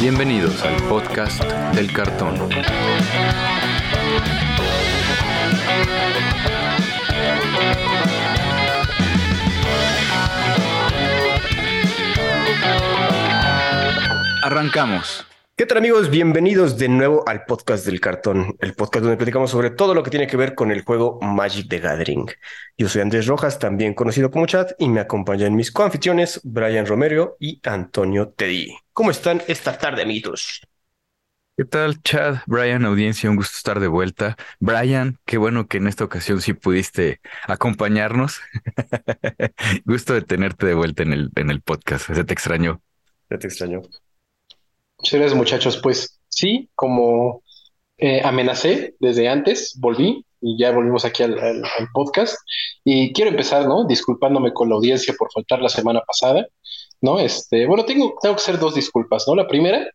Bienvenidos al podcast del cartón. Arrancamos. ¿Qué tal amigos? Bienvenidos de nuevo al podcast del cartón, el podcast donde platicamos sobre todo lo que tiene que ver con el juego Magic the Gathering. Yo soy Andrés Rojas, también conocido como Chat, y me acompañan mis coanfitriones Brian Romero y Antonio Teddy. ¿Cómo están esta tarde, amiguitos? ¿Qué tal, Chad? Brian, audiencia, un gusto estar de vuelta. Brian, qué bueno que en esta ocasión sí pudiste acompañarnos. gusto de tenerte de vuelta en el, en el podcast. Se te extrañó. Ya te extraño. Seres muchachos, pues sí, como eh, amenacé desde antes, volví y ya volvimos aquí al, al- al podcast. Y quiero empezar, ¿no? Disculpándome con la audiencia por faltar la semana pasada, ¿no? Este, bueno, tengo, tengo que hacer dos disculpas, ¿no? La primera,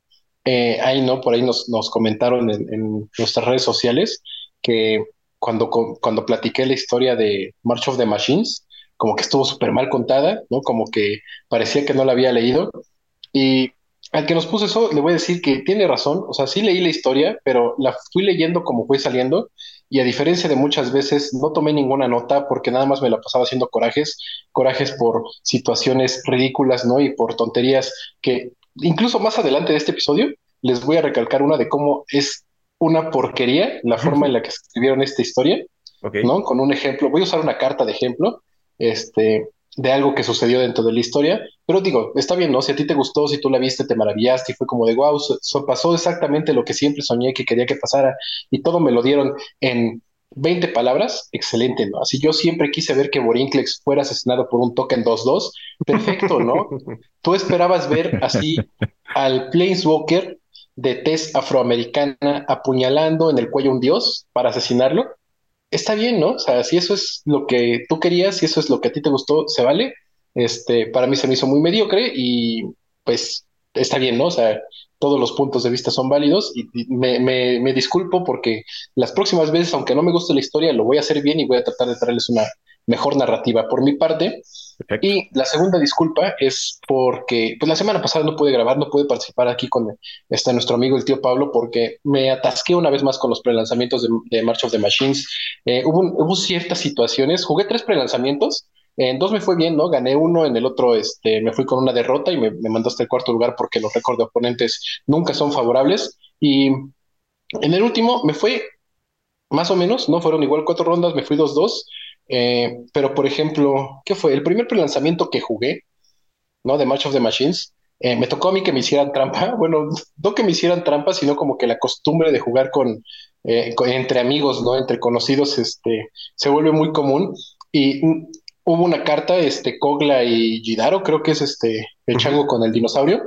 eh, ahí, ¿no? Por ahí nos, nos comentaron en, en nuestras redes sociales que cuando, cuando platiqué la historia de March of the Machines, como que estuvo súper mal contada, ¿no? Como que parecía que no la había leído. Y al que nos puso eso, le voy a decir que tiene razón. O sea, sí leí la historia, pero la fui leyendo como fue saliendo. Y a diferencia de muchas veces, no tomé ninguna nota porque nada más me la pasaba haciendo corajes, corajes por situaciones ridículas, ¿no? Y por tonterías que incluso más adelante de este episodio les voy a recalcar una de cómo es una porquería la forma en la que escribieron esta historia. Ok. ¿no? Con un ejemplo, voy a usar una carta de ejemplo, este, de algo que sucedió dentro de la historia, pero digo, está bien, ¿no? Si a ti te gustó, si tú la viste, te maravillaste y fue como de wow, so- so- pasó exactamente lo que siempre soñé que quería que pasara y todo me lo dieron en 20 palabras, excelente, ¿no? Así yo siempre quise ver que Borinclex fuera asesinado por un token 2-2, perfecto, ¿no? Tú esperabas ver así al Planeswalker de tez afroamericana apuñalando en el cuello a un dios para asesinarlo está bien, ¿no? O sea, si eso es lo que tú querías, si eso es lo que a ti te gustó, se vale. Este, para mí se me hizo muy mediocre y pues está bien, ¿no? O sea, todos los puntos de vista son válidos y, y me, me, me disculpo porque las próximas veces, aunque no me guste la historia, lo voy a hacer bien y voy a tratar de traerles una mejor narrativa por mi parte. Y la segunda disculpa es porque, pues la semana pasada no pude grabar, no pude participar aquí con este, nuestro amigo el tío Pablo porque me atasqué una vez más con los prelanzamientos de, March of the Machines. Eh, hubo, hubo ciertas situaciones, jugué tres prelanzamientos, en dos me fue bien, ¿no? Gané uno, en el otro este, me fui con una derrota y me, me mandó hasta el cuarto lugar porque los récords de oponentes nunca son favorables. Y en el último me fue más o menos, no fueron igual cuatro rondas, me fui 2-2. Eh, pero, por ejemplo, ¿qué fue? El primer prelanzamiento que jugué, ¿no? De Match of the Machines, eh, me tocó a mí que me hicieran trampa. Bueno, no que me hicieran trampa, sino como que la costumbre de jugar con, eh, con- entre amigos, ¿no? Entre conocidos, este, se vuelve muy común. Y hubo una carta, este, Kogla y Jidaro, creo que es este, el chango con el dinosaurio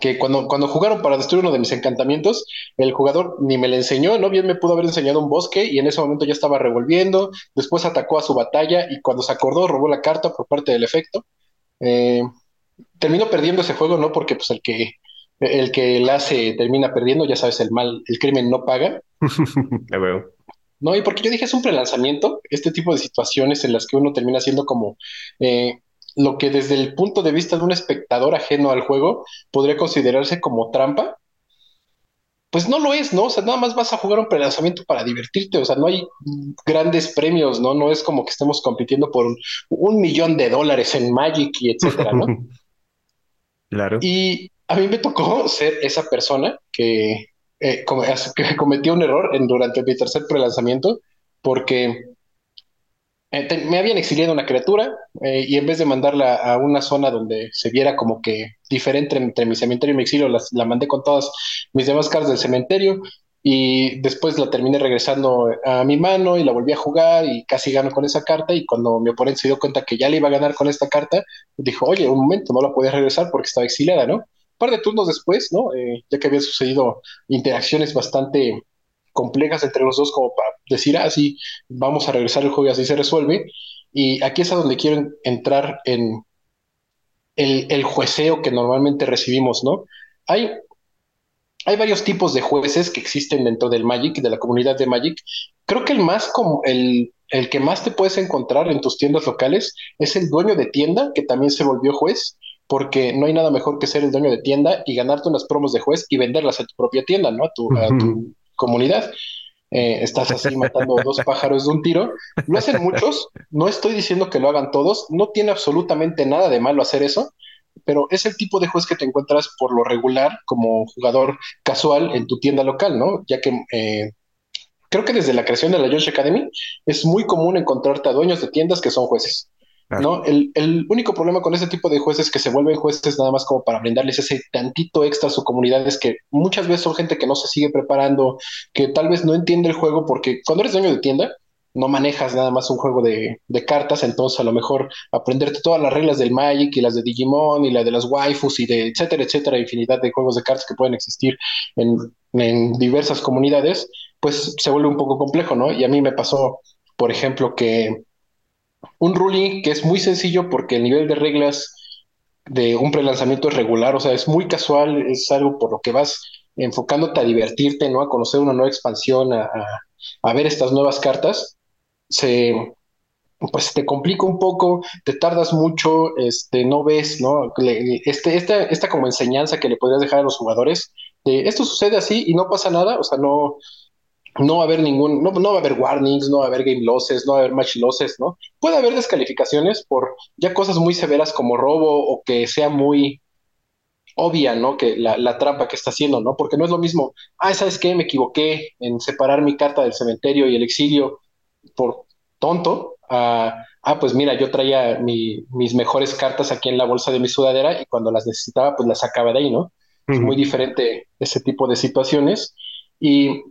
que cuando, cuando jugaron para destruir uno de mis encantamientos, el jugador ni me le enseñó, ¿no? Bien me pudo haber enseñado un bosque y en ese momento ya estaba revolviendo, después atacó a su batalla y cuando se acordó robó la carta por parte del efecto. Eh, terminó perdiendo ese juego, ¿no? Porque pues el que, el que la hace termina perdiendo, ya sabes, el mal, el crimen no paga. Veo. No, y porque yo dije es un prelanzamiento, este tipo de situaciones en las que uno termina siendo como eh, lo que desde el punto de vista de un espectador ajeno al juego podría considerarse como trampa, pues no lo es, ¿no? O sea, nada más vas a jugar un prelanzamiento para divertirte, o sea, no hay grandes premios, ¿no? No es como que estemos compitiendo por un, un millón de dólares en Magic y etcétera, ¿no? Claro. Y a mí me tocó ser esa persona que, eh, que cometió un error en, durante mi tercer prelanzamiento porque eh, me habían exiliado una criatura eh, y en vez de mandarla a una zona donde se viera como que diferente entre mi cementerio y mi exilio, la mandé con todas mis demás cartas del cementerio y después la terminé regresando a mi mano y la volví a jugar y casi gano con esa carta y cuando mi oponente se dio cuenta que ya le iba a ganar con esta carta, dijo, oye, un momento, no la podía regresar porque estaba exiliada, ¿no? Un par de turnos después, ¿no? Eh, ya que habían sucedido interacciones bastante complejas entre los dos como para decir, ah, sí, vamos a regresar el juego y así se resuelve. Y aquí es a donde quiero en- entrar en el, el jueceo que normalmente recibimos, ¿no? Hay, hay varios tipos de jueces que existen dentro del Magic, de la comunidad de Magic. Creo que el más como el, el que más te puedes encontrar en tus tiendas locales es el dueño de tienda, que también se volvió juez, porque no hay nada mejor que ser el dueño de tienda y ganarte unas promos de juez y venderlas a tu propia tienda, ¿no? A tu, a tu comunidad. Eh, estás así matando dos pájaros de un tiro. Lo hacen muchos, no estoy diciendo que lo hagan todos, no tiene absolutamente nada de malo hacer eso, pero es el tipo de juez que te encuentras por lo regular como jugador casual en tu tienda local, ¿no? Ya que eh, creo que desde la creación de la Josh Academy es muy común encontrarte a dueños de tiendas que son jueces. ¿No? El, el, único problema con ese tipo de jueces que se vuelven jueces nada más como para brindarles ese tantito extra a su comunidad es que muchas veces son gente que no se sigue preparando, que tal vez no entiende el juego, porque cuando eres dueño de tienda, no manejas nada más un juego de, de, cartas, entonces a lo mejor aprenderte todas las reglas del Magic y las de Digimon y la de las waifus y de etcétera, etcétera, infinidad de juegos de cartas que pueden existir en, en diversas comunidades, pues se vuelve un poco complejo, ¿no? Y a mí me pasó, por ejemplo, que un ruling que es muy sencillo porque el nivel de reglas de un prelanzamiento es regular, o sea, es muy casual, es algo por lo que vas enfocándote a divertirte, ¿no? A conocer una nueva expansión, a, a, ver estas nuevas cartas, se pues te complica un poco, te tardas mucho, este, no ves, ¿no? Este, esta, esta como enseñanza que le podrías dejar a los jugadores, de esto sucede así y no pasa nada, o sea, no, no va a haber ningún, no, no, va a haber warnings, no va a haber game losses, no va a haber match losses, ¿no? Puede haber descalificaciones por ya cosas muy severas como robo o que sea muy obvia, ¿no? Que la, la trampa que está haciendo, ¿no? Porque no es lo mismo, ah, ¿sabes qué? Me equivoqué en separar mi carta del cementerio y el exilio por tonto. ah, ah pues mira, yo traía mi, mis mejores cartas aquí en la bolsa de mi sudadera y cuando las necesitaba, pues las sacaba de ahí, ¿no? Uh -huh. Es muy diferente ese tipo de situaciones. Y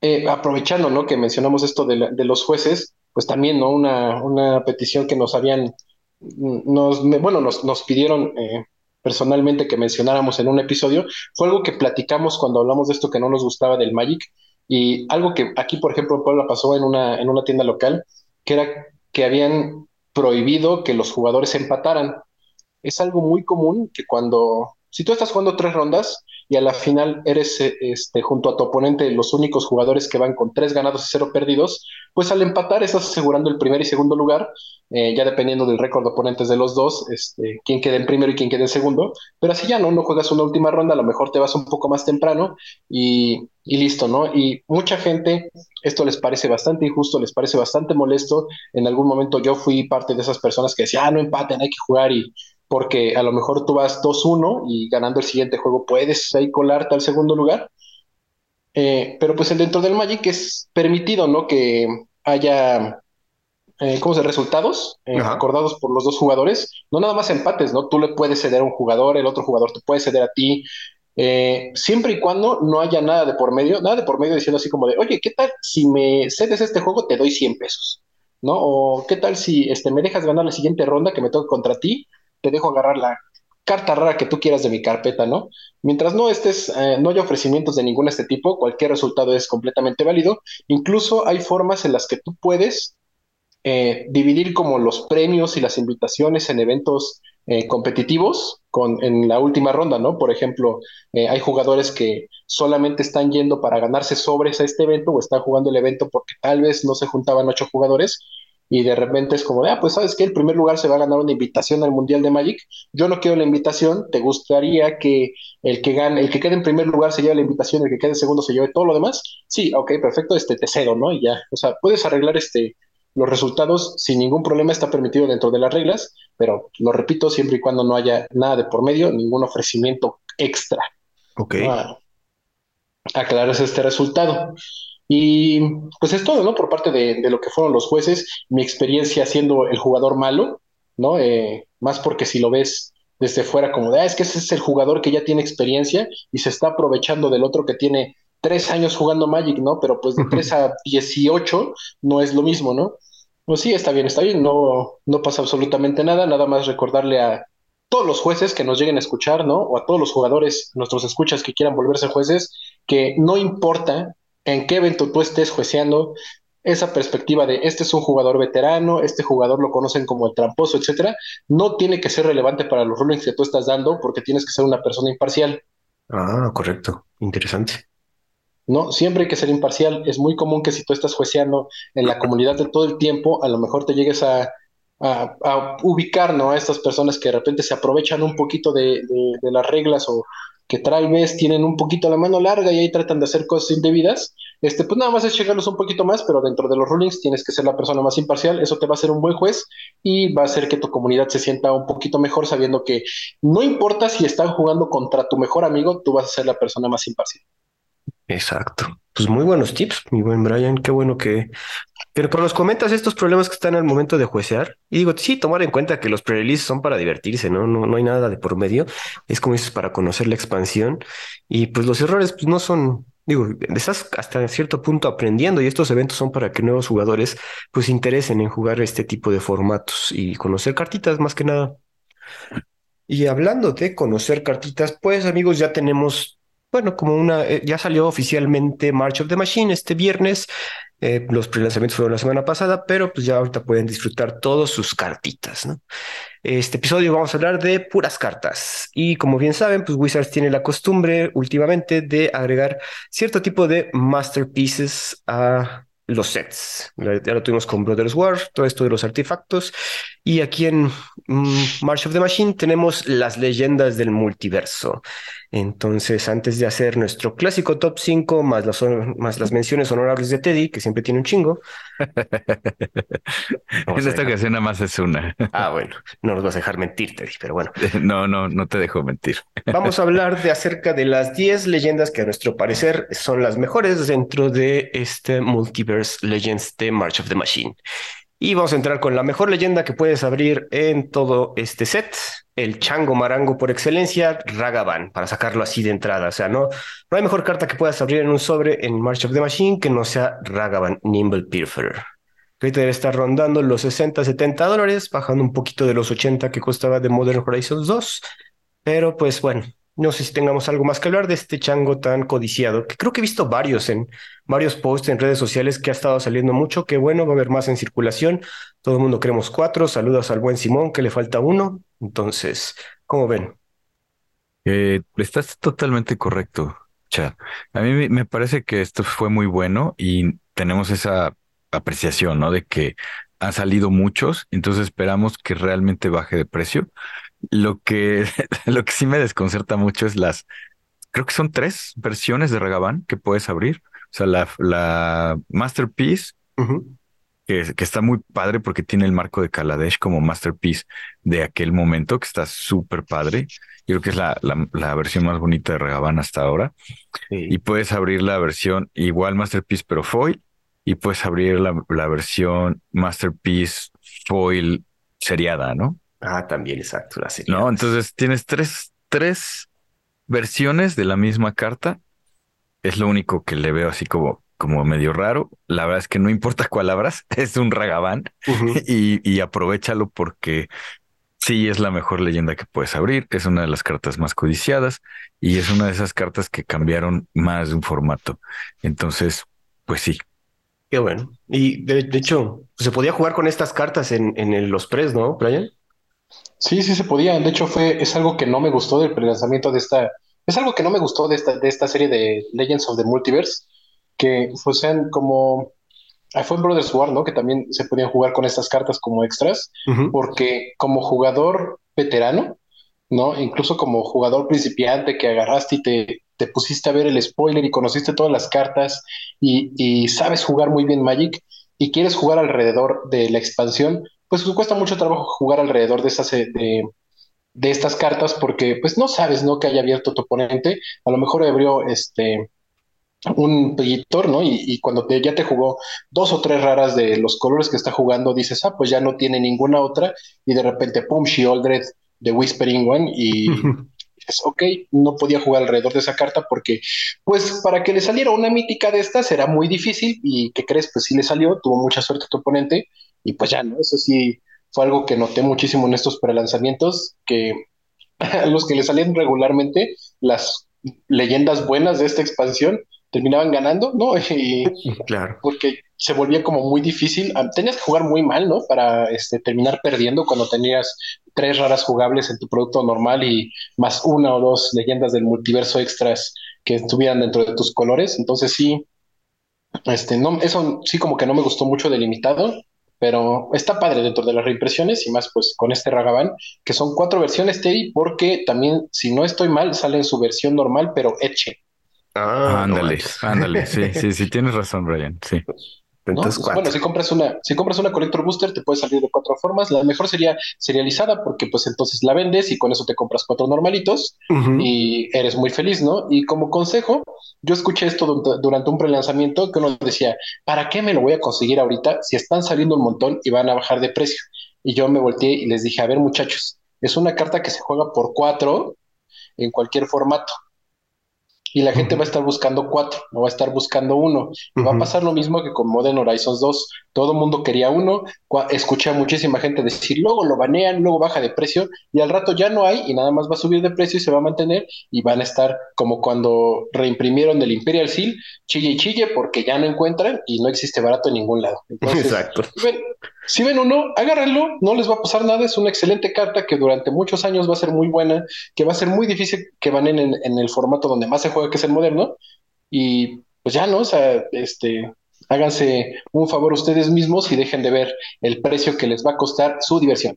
eh, aprovechando, ¿no? Que mencionamos esto de, la, los jueces, pues también, ¿no? Una, una petición que nos habían, nos, bueno, nos, nos pidieron eh, personalmente que mencionáramos en un episodio, fue algo que platicamos cuando hablamos de esto que no nos gustaba del Magic, y algo que aquí, por ejemplo, en Puebla pasó en una, en una tienda local, que era que habían prohibido que los jugadores empataran. Es algo muy común que cuando, si tú estás jugando tres rondas, y a la final eres este, junto a tu oponente los únicos jugadores que van con tres ganados y cero perdidos, pues al empatar estás asegurando el primer y segundo lugar, eh, ya dependiendo del récord de oponentes de los dos, este, quién quede en primero y quién quede en segundo, pero así ya no, no juegas una última ronda, a lo mejor te vas un poco más temprano y, y listo, ¿no? Y mucha gente esto les parece bastante injusto, les parece bastante molesto, en algún momento yo fui parte de esas personas que decían, ah, no empaten, hay que jugar y porque a lo mejor tú vas 2-1 y ganando el siguiente juego puedes ahí colarte al segundo lugar. Eh, pero pues dentro del Magic es permitido, ¿no? Que haya, eh, ¿cómo se resultados eh, acordados por los dos jugadores. No nada más empates, ¿no? Tú le puedes ceder a un jugador, el otro jugador te puede ceder a ti. Siempre y cuando no haya nada de por medio, nada de por medio diciendo así como de, oye, ¿qué tal si me cedes este juego? Te doy 100 pesos, ¿no? O ¿qué tal si este, me dejas ganar la siguiente ronda que me toque contra ti? Te dejo agarrar la carta rara que tú quieras de mi carpeta, ¿no? Mientras no estés, eh, no haya ofrecimientos de ningún este tipo, cualquier resultado es completamente válido. Incluso hay formas en las que tú puedes eh, dividir como los premios y las invitaciones en eventos eh, competitivos con, en la última ronda, ¿no? Por ejemplo, hay jugadores que solamente están yendo para ganarse sobres a este evento o están jugando el evento porque tal vez no se juntaban ocho jugadores y de repente es como de, ah, pues sabes que el primer lugar se va a ganar una invitación al Mundial de Magic. Yo no quiero la invitación, ¿te gustaría que el que gane, el que quede en primer lugar se lleve la invitación, el que quede en segundo se lleve todo lo demás? Sí, ok, perfecto, este te cedo, ¿no? Y ya, o sea, puedes arreglar este los resultados sin ningún problema, está permitido dentro de las reglas, pero lo repito, siempre y cuando no haya nada de por medio, ningún ofrecimiento extra. Ok. Ah, este resultado. Y pues es todo, ¿no? Por parte de, de, lo que fueron los jueces, mi experiencia siendo el jugador malo, ¿no? Eh, más porque si lo ves desde fuera como de, ah, es que ese es el jugador que ya tiene experiencia y se está aprovechando del otro que tiene tres años jugando Magic, ¿no? Pero pues de tres a dieciocho no es lo mismo, ¿no? Pues sí, está bien, está bien, no, no pasa absolutamente nada, nada más recordarle a todos los jueces que nos lleguen a escuchar, ¿no? O a todos los jugadores, nuestros escuchas que quieran volverse jueces, que no importa en qué evento tú estés jueceando, esa perspectiva de este es un jugador veterano, este jugador lo conocen como el tramposo, etcétera, no tiene que ser relevante para los rulings que tú estás dando porque tienes que ser una persona imparcial. Ah, correcto, interesante. No, siempre hay que ser imparcial. Es muy común que si tú estás jueceando en la comunidad de todo el tiempo, a lo mejor te llegues a, a, ubicar ¿no? a estas personas que de repente se aprovechan un poquito de, de, las reglas o que tal vez tienen un poquito la mano larga y ahí tratan de hacer cosas indebidas, este, pues nada más es checarlos un poquito más, pero dentro de los rulings tienes que ser la persona más imparcial, eso te va a hacer un buen juez y va a hacer que tu comunidad se sienta un poquito mejor sabiendo que no importa si están jugando contra tu mejor amigo, tú vas a ser la persona más imparcial. Exacto. Pues muy buenos tips, mi buen Brian. Qué bueno que, pero nos comentas estos problemas que están al momento de juecear. Y digo, sí, tomar en cuenta que los pre son para divertirse, ¿no? ¿no? No hay nada de por medio. Es como dices, para conocer la expansión. Y pues los errores pues, no son, digo, estás hasta cierto punto aprendiendo y estos eventos son para que nuevos jugadores pues interesen en jugar este tipo de formatos y conocer cartitas más que nada. Y hablando de conocer cartitas, pues amigos, ya tenemos bueno, como una, eh, ya salió oficialmente March of the Machine este viernes. Eh, los prelanzamientos fueron la semana pasada, pero pues ya ahorita pueden disfrutar todas sus cartitas, ¿no? Este episodio vamos a hablar de puras cartas. Y como bien saben, pues Wizards tiene la costumbre últimamente de agregar cierto tipo de masterpieces a los sets. Ya lo tuvimos con Brothers War, todo esto de los artefactos. Y aquí en mm, March of the Machine tenemos las leyendas del multiverso. Entonces, antes de hacer nuestro clásico top 5, más las, más las menciones honorables de Teddy, que siempre tiene un chingo. en esta ocasión nada más es una. ah, bueno, no nos vas a dejar mentir, Teddy, pero bueno. No, no, no te dejo mentir. Vamos a hablar de acerca de las 10 leyendas que a nuestro parecer son las mejores dentro de este Multiverse Legends de March of the Machine. Y vamos a entrar con la mejor leyenda que puedes abrir en todo este set, el chango marango por excelencia, Ragavan, para sacarlo así de entrada. O sea, no, no hay mejor carta que puedas abrir en un sobre en March of the Machine que no sea Ragavan Nimble Pilferer. Que ahorita debe estar rondando los 60, 70 dólares, bajando un poquito de los 80 que costaba de Modern Horizons 2. Pero pues bueno, no sé si tengamos algo más que hablar de este chango tan codiciado, que creo que he visto varios en varios posts en redes sociales que ha estado saliendo mucho, que bueno, va a haber más en circulación. Todo el mundo queremos cuatro. Saludos al buen Simón, que le falta uno. Entonces, ¿cómo ven? Eh, estás totalmente correcto, Chad. A mí me parece que esto fue muy bueno y tenemos esa apreciación, ¿no? De que han salido muchos, entonces esperamos que realmente baje de precio. Lo que, lo que sí me desconcerta mucho es las, creo que son tres versiones de Ragavan que puedes abrir. O sea, la, la Masterpiece, que, que, está muy padre porque tiene el marco de Kaladesh como Masterpiece de aquel momento, que está súper padre. Yo creo que es la, la, versión más bonita de Ragavan hasta ahora. Y puedes abrir la versión igual Masterpiece, pero foil. Y puedes abrir la, la versión Masterpiece foil seriada, ¿no? Ah, también, exacto, la serie. No, entonces tienes tres, tres versiones de la misma carta. Es lo único que le veo así como, como medio raro. La verdad es que no importa cuál abras, es un ragabán y, y aprovechalo porque sí es la mejor leyenda que puedes abrir. Es una de las cartas más codiciadas y es una de esas cartas que cambiaron más de un formato. Entonces, pues sí. Qué bueno. Y de, hecho, se podía jugar con estas cartas en, en los pres, ¿no, Brian? Sí, sí se podía. De hecho, fue, es algo que no me gustó del prelanzamiento de esta. Es algo que no me gustó de esta, de esta serie de Legends of the Multiverse, que sean como. Ah, fue en Brothers War, ¿no? Que también se podían jugar con estas cartas como extras, porque como jugador veterano, ¿no? Incluso como jugador principiante que agarraste y te, te pusiste a ver el spoiler y conociste todas las cartas y, y sabes jugar muy bien Magic y quieres jugar alrededor de la expansión, pues cuesta mucho trabajo jugar alrededor de estas, eh, de, estas cartas porque pues no sabes, ¿no? Que haya abierto tu oponente. A lo mejor abrió este un pellitor, ¿no? Y, cuando ya te jugó dos o tres raras de los colores que está jugando, dices, ah, pues ya no tiene ninguna otra, y de repente, pum, Shieldred de Whispering One, y dices, ok, no podía jugar alrededor de esa carta porque, pues, para que le saliera una mítica de estas era muy difícil, y ¿qué crees? Pues sí le salió, tuvo mucha suerte tu oponente, y pues ya, ¿no? Eso sí fue algo que noté muchísimo en estos prelanzamientos, que a los que le salían regularmente las leyendas buenas de esta expansión terminaban ganando, ¿no? Y claro. Porque se volvía como muy difícil. Ah, tenías que jugar muy mal, ¿no? Para este, terminar perdiendo cuando tenías tres raras jugables en tu producto normal y más una o dos leyendas del multiverso extras que estuvieran dentro de tus colores. Entonces sí, este, no, eso sí como que no me gustó mucho delimitado. Pero está padre dentro de las reimpresiones y más pues con este Ragavan, que son cuatro versiones Teddy, porque también, si no estoy mal, sale en su versión normal, pero eche. Ah, ándale, ándale, sí, sí, sí, tienes razón, Brian, sí. Entonces, bueno, si compras una, si compras una Collector Booster, te puede salir de cuatro formas. La mejor sería serializada, porque pues entonces la vendes y con eso te compras cuatro normalitos y eres muy feliz, ¿no? Y como consejo, yo escuché esto durante un prelanzamiento que uno decía, ¿para qué me lo voy a conseguir ahorita si están saliendo un montón y van a bajar de precio? Y yo me volteé y les dije, a ver muchachos, es una carta que se juega por cuatro en cualquier formato y la gente va a estar buscando cuatro, no va a estar buscando uno. Va a pasar lo mismo que con Modern Horizons 2. Todo el mundo quería uno, escuché a muchísima gente decir, luego lo banean, luego baja de precio, y al rato ya no hay y nada más va a subir de precio y se va a mantener y van a estar como cuando reimprimieron el Imperial Seal, chille y chille porque ya no encuentran y no existe barato en ningún lado. Exacto. Si ven uno, agárrenlo, no les va a pasar nada, es una excelente carta que durante muchos años va a ser muy buena, que va a ser muy difícil que van en, en el formato donde más se juega, que es el moderno, y pues ya, ¿no? O sea, este, háganse un favor ustedes mismos y dejen de ver el precio que les va a costar su diversión.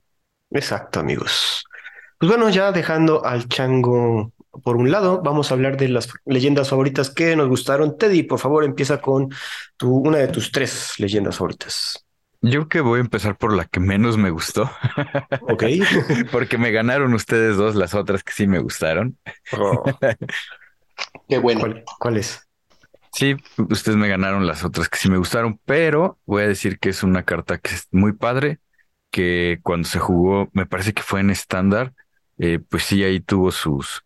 Exacto, amigos. Pues bueno, ya dejando al chango por un lado, vamos a hablar de las leyendas favoritas que nos gustaron. Teddy, por favor, empieza con tu, una de tus tres leyendas favoritas. Yo que voy a empezar por la que menos me gustó. Ok. Porque me ganaron ustedes dos las otras que sí me gustaron. Oh. Qué bueno. ¿Cuál, es? Sí, ustedes me ganaron las otras que sí me gustaron, pero voy a decir que es una carta que es muy padre, que cuando se jugó, me parece que fue en estándar, eh, pues sí, ahí tuvo sus,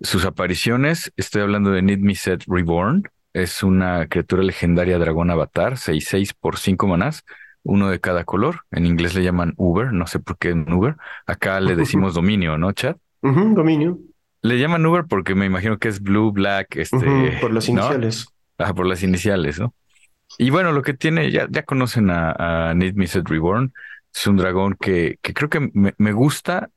sus apariciones. Estoy hablando de Need Me Set Reborn. Es una criatura legendaria dragón avatar, 6-6 por 5 manás uno de cada color. En inglés le llaman Uber, no sé por qué en Uber. Acá le decimos dominio, ¿no, chat? dominio. Le llaman Uber porque me imagino que es blue, black, este. por las iniciales. Ah, por las iniciales, ¿no? Y bueno, lo que tiene, ya, ya conocen a, Need Me Set Reborn. Es un dragón que, que creo que me, me gusta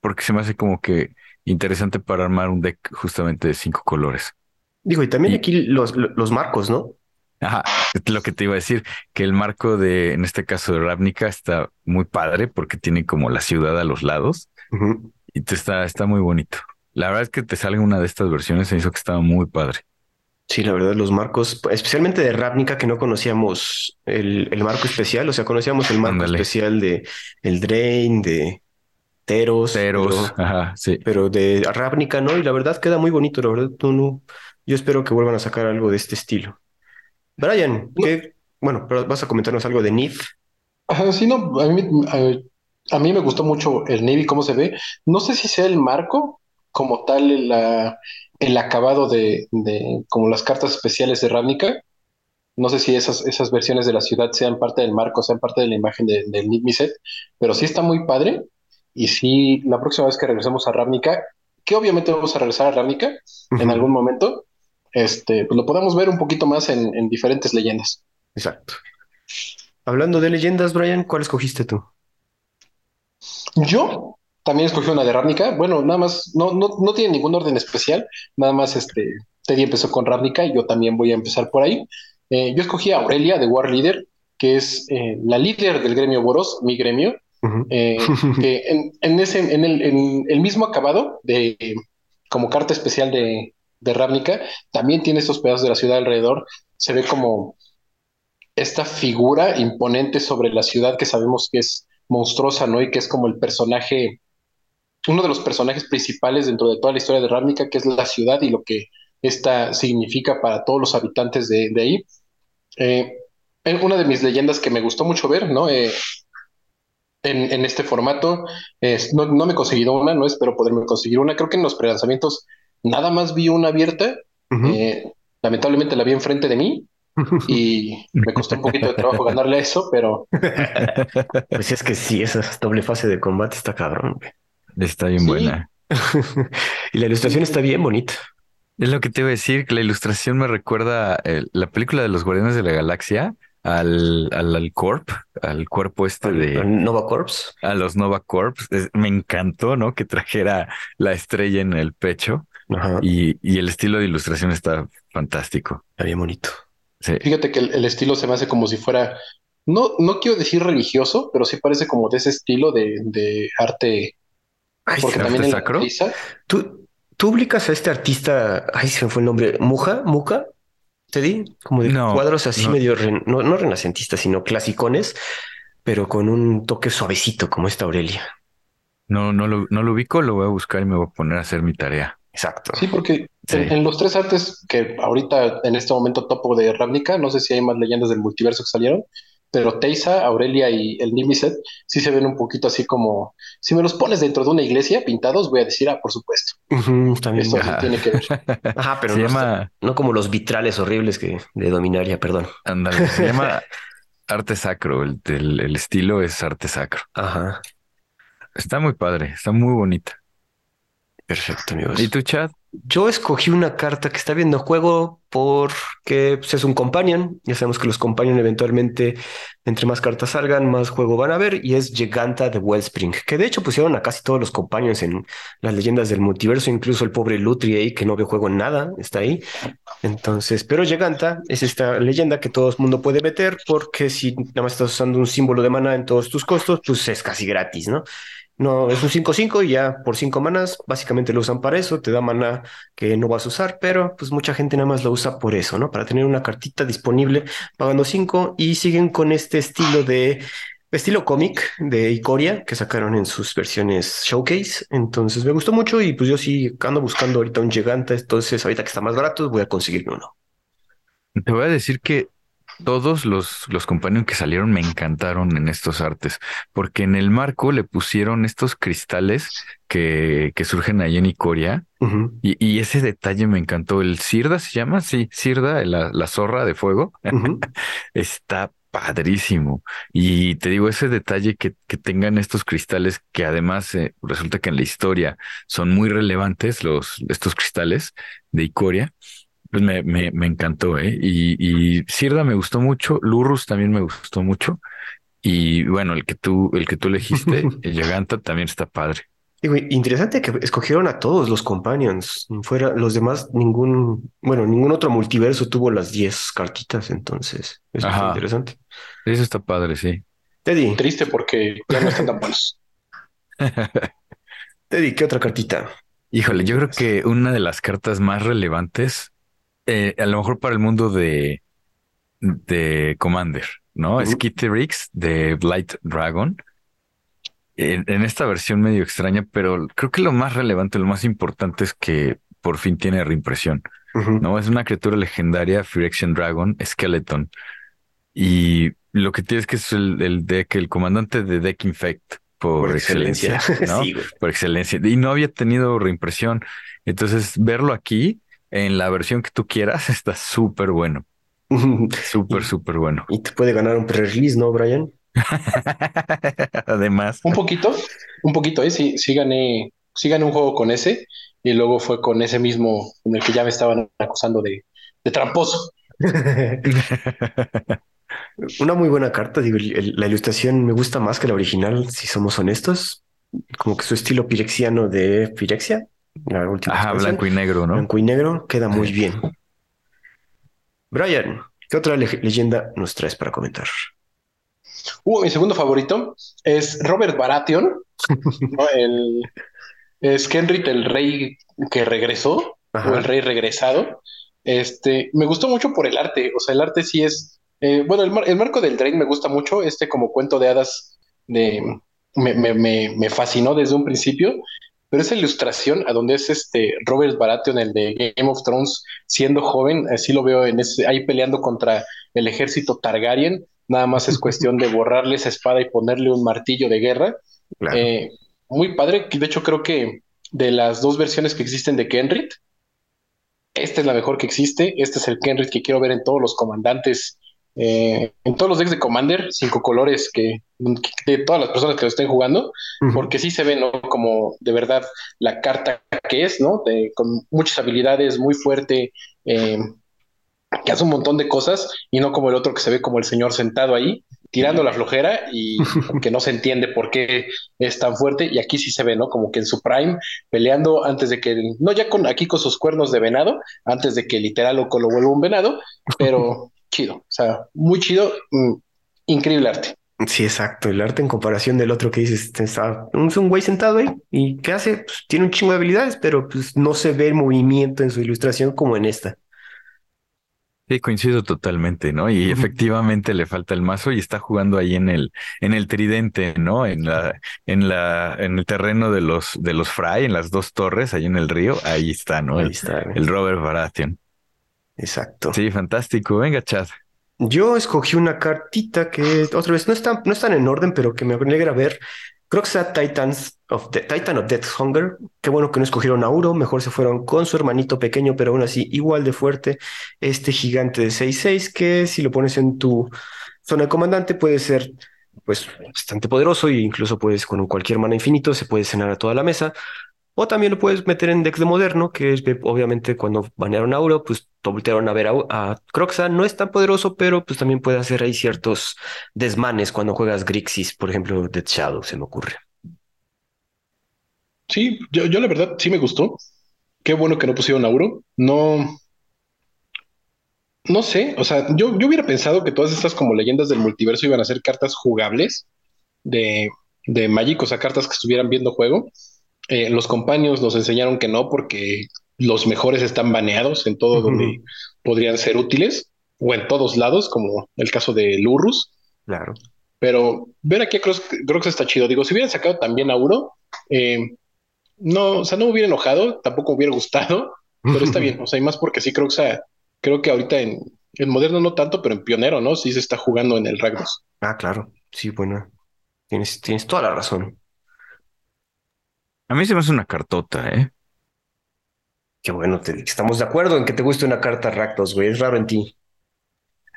porque se me hace como que interesante para armar un deck justamente de cinco colores. Digo, y también aquí los, los marcos, ¿no? Ajá, lo que te iba a decir, que el marco de, en este caso de Ravnica, está muy padre porque tiene como la ciudad a los lados y te está, está muy bonito. La verdad es que te sale una de estas versiones, se hizo que estaba muy padre. Sí, la verdad, los marcos, especialmente de Ravnica, que no conocíamos el, el marco especial, o sea, conocíamos el marco especial de el Drain, de Teros. Teros, ajá, sí. Pero de Ravnica no, y la verdad queda muy bonito, la verdad, tú no. Yo espero que vuelvan a sacar algo de este estilo. Brian, bueno, pero vas a comentarnos algo de NIF. sí, no, a mí, a, mí, me gustó mucho el Navy, cómo se ve. No sé si sea el marco como tal, el acabado de, de, como las cartas especiales de Ravnica. No sé si esas, esas versiones de la ciudad sean parte del marco, sean parte de la imagen del de Need Set, pero sí está muy padre. Y sí, la próxima vez que regresemos a Ravnica, que obviamente vamos a regresar a Ravnica en algún momento, este, pues lo podemos ver un poquito más en, diferentes leyendas. Exacto. Hablando de leyendas, Brian, ¿cuál escogiste tú? Yo también escogí una de Ravnica. Bueno, nada más, no, no, tiene ningún orden especial. Nada más, este, Teddy empezó con Ravnica y yo también voy a empezar por ahí. Eh, yo escogí a Aurelia de War Leader, que es eh, la líder del gremio Boros, mi gremio, eh, que en, ese, en el, en el mismo acabado de como carta especial de, de Ravnica, también tiene estos pedazos de la ciudad alrededor. Se ve como esta figura imponente sobre la ciudad que sabemos que es monstruosa, ¿no? Y que es como el personaje, uno de los personajes principales dentro de toda la historia de Ravnica, que es la ciudad y lo que esta significa para todos los habitantes de, ahí. Eh, una de mis leyendas que me gustó mucho ver, ¿no? Eh, en, este formato, no, no, me he conseguido una, no espero poderme conseguir una. Creo que en los prelanzamientos nada más vi una abierta. Eh, lamentablemente la vi enfrente de mí y me costó un poquito de trabajo ganarle a eso, pero. Pues es que sí, esa doble fase de combate está cabrón. Está bien buena. y la ilustración está bien bonita. Es lo que te iba a decir, que la ilustración me recuerda eh, la película de los Guardianes de la Galaxia, al, al, Corp, al cuerpo este de Nova Corps. A los Nova Corps. me encantó, ¿no? Que trajera la estrella en el pecho. Y, y, el estilo de ilustración está fantástico. Está bien bonito. Fíjate que el, estilo se me hace como si fuera no, no quiero decir religioso, pero sí parece como de ese estilo de, de arte. Ay, Porque ¿arte también sacro? ¿Tú, tú ubicas a este artista, ay, se me fue el nombre, Muja, Muca, te di, como de No, cuadros así no. medio, no, no renacentistas, sino clasicones, pero con un toque suavecito como esta Aurelia. No, no lo, no lo ubico, lo voy a buscar y me voy a poner a hacer mi tarea. Exacto. Sí, porque Sí. En, en los tres artes que ahorita en este momento topo de Ravnica, no sé si hay más leyendas del multiverso que salieron, pero Teisa, Aurelia y el Nimiset sí se ven un poquito así como, si me los pones dentro de una iglesia pintados, voy a decir, ah, por supuesto, Ujú, también. eso sí Ajá. tiene que ver. Ajá, pero se no, llama, no como los vitrales horribles que de Dominaria, perdón. ándale, se llama arte sacro. El, el- el estilo es arte sacro. Ajá. Está muy padre, está muy bonita. Perfecto, amigos. ¿Y tu chat? Yo escogí una carta que está viendo juego porque pues, es un companion. Ya sabemos que los companion eventualmente, entre más cartas salgan, más juego van a ver. Y es Giganta de Wellspring, que de hecho pusieron a casi todos los companions en las leyendas del multiverso. Incluso el pobre Lutri ahí, que no ve juego en nada, está ahí. Entonces, pero Giganta es esta leyenda que todo el mundo puede meter porque si nada más estás usando un símbolo de mana en todos tus costos, pues es casi gratis, ¿no? No, es un 5-5 y ya por 5 manas, básicamente lo usan para eso, te da mana que no vas a usar, pero pues mucha gente nada más lo usa por eso, ¿no? Para tener una cartita disponible pagando 5 y siguen con este estilo de estilo cómic de Ikoria que sacaron en sus versiones showcase. Entonces me gustó mucho y pues yo sí ando buscando ahorita un Giganta, entonces ahorita que está más barato voy a conseguirme uno. Te voy a decir que todos los, los compañeros que salieron me encantaron en estos artes, porque en el marco le pusieron estos cristales que, que surgen ahí en Icoria, y, y ese detalle me encantó. El Sirda se llama, sí, Sirda, la, la zorra de fuego, está padrísimo. Y te digo, ese detalle que, que tengan estos cristales, que además eh, resulta que en la historia son muy relevantes, los, estos cristales de Icoria. Pues me, me, me encantó, ¿eh? Y, y Sirda me gustó mucho, Lurrus también me gustó mucho. Y bueno, el que tú, el que tú elegiste, el Giganta, también está padre. Digo, interesante que escogieron a todos los companions. Fuera los demás, ningún, bueno, ningún otro multiverso tuvo las 10 cartitas, entonces eso está Ajá. interesante. Eso está padre, sí. Teddy, Triste porque ya no están tan buenos. Teddy, ¿qué otra cartita? Híjole, yo creo que una de las cartas más relevantes, eh, a lo mejor para el mundo de, de Commander, ¿no? Es Ujú. Kitterix de Blight Dragon. En, en esta versión medio extraña, pero creo que lo más relevante, lo más importante es que por fin tiene reimpresión. ¿no? Es una criatura legendaria, Phyrexian Dragon, Skeleton. Y lo que tiene es que es el, el deck, el comandante de Deck Infect por, Por excelencia, excelencia. ¿no? Sí, güey. por excelencia. Y no había tenido reimpresión. Entonces, verlo aquí en la versión que tú quieras está súper bueno. Súper, súper bueno. Y te puede ganar un pre-release, ¿no, Brian? Además, Un poquito, un poquito, ¿eh? Sí, sí gané, sí gané un juego con ese y luego fue con ese mismo con el que ya me estaban acusando de, de tramposo. Una muy buena carta, digo, el- el- la ilustración me gusta más que la original, si somos honestos. Como que su estilo pirexiano de Pirexia, la última ajá, blanco y negro, ¿no? blanco y negro, queda muy bien. Brian, ¿qué otra le- leyenda nos traes para comentar? Uh, mi segundo favorito es Robert Baratheon, ¿no? El, es Kenrit, el rey que regresó, Ajá. o el rey regresado. Este, me gustó mucho por el arte, o sea, el arte sí es, eh, bueno, el, mar- el marco del Drain me gusta mucho, este como cuento de hadas de, me, me, me, me fascinó desde un principio, pero esa ilustración a donde es este Robert Baratheon, el de Game of Thrones, siendo joven, así lo veo en ese, ahí peleando contra el ejército Targaryen, nada más es cuestión de borrarle esa espada y ponerle un martillo de guerra. Claro. Eh, muy padre, de hecho creo que de las dos versiones que existen de Kenrit, esta es la mejor que existe, este es el Kenrit que quiero ver en todos los comandantes, eh, en todos los decks de Commander, cinco colores que, que- de todas las personas que lo estén jugando, porque sí se ve, ¿no? Como de verdad la carta que es, ¿no? De- con muchas habilidades, muy fuerte, eh, que hace un montón de cosas y no como el otro que se ve como el señor sentado ahí, tirando la flojera y que no se entiende por qué es tan fuerte. Y aquí sí se ve, ¿no? Como que en su prime, peleando antes de que, no ya con aquí con sus cuernos de venado, antes de que literal loco lo vuelva un venado, pero chido, o sea, muy chido. Mm, increíble arte. Sí, exacto. El arte en comparación del otro que dices, está es un güey sentado ahí y ¿qué hace? Pues tiene un chingo de habilidades, pero pues no se ve el movimiento en su ilustración como en esta. Sí, coincido totalmente, ¿no? Y efectivamente le falta el mazo y está jugando ahí en el, en el tridente, ¿no? En la, en la, en el terreno de los, de los Fry, en las dos torres, ahí en el río, ahí está, ¿no? Ahí está. el Robert Baratheon. Exacto. Sí, fantástico. Venga, Chad. Yo escogí una cartita que otra vez no están, no están en orden, pero que me alegra ver. Creo que sea Titans of the, Titan of Death Hunger. Qué bueno que no escogieron a Auro, mejor se fueron con su hermanito pequeño, pero aún así igual de fuerte. Este gigante de 6-6 que si lo pones en tu zona de comandante puede ser pues bastante poderoso e incluso puedes con cualquier mana infinito se puede cenar a toda la mesa. O también lo puedes meter en decks de moderno, que es obviamente cuando banearon a Auro, pues voltearon a ver a, a Croxa. No es tan poderoso, pero pues también puede hacer ahí ciertos desmanes cuando juegas Grixis, por ejemplo, Dead Shadow, se me ocurre. Sí, yo, la verdad sí me gustó. Qué bueno que no pusieron Auro. No, no sé, o sea, yo, yo hubiera pensado que todas estas como leyendas del multiverso iban a ser cartas jugables de, de Magic, o sea, cartas que estuvieran viendo juego. Eh, los compañeros nos enseñaron que no, porque los mejores están baneados en todo donde podrían ser útiles, o en todos lados, como el caso de Lurrus. Claro. Pero ver aquí a Crocs está chido. Digo, si hubieran sacado también a Uro, eh, no, o sea, no me hubiera enojado, tampoco me hubiera gustado, pero está bien. O sea, y más porque sí, Crocs, creo que ahorita en, en moderno no tanto, pero en pionero, ¿no? Sí se está jugando en el Ragnos. Ah, claro. Sí, bueno. Tienes, tienes toda la razón. A mí se me hace una cartota, ¿eh? Qué bueno, te- estamos de acuerdo en que te guste una carta Rakdos, güey. Es raro en ti.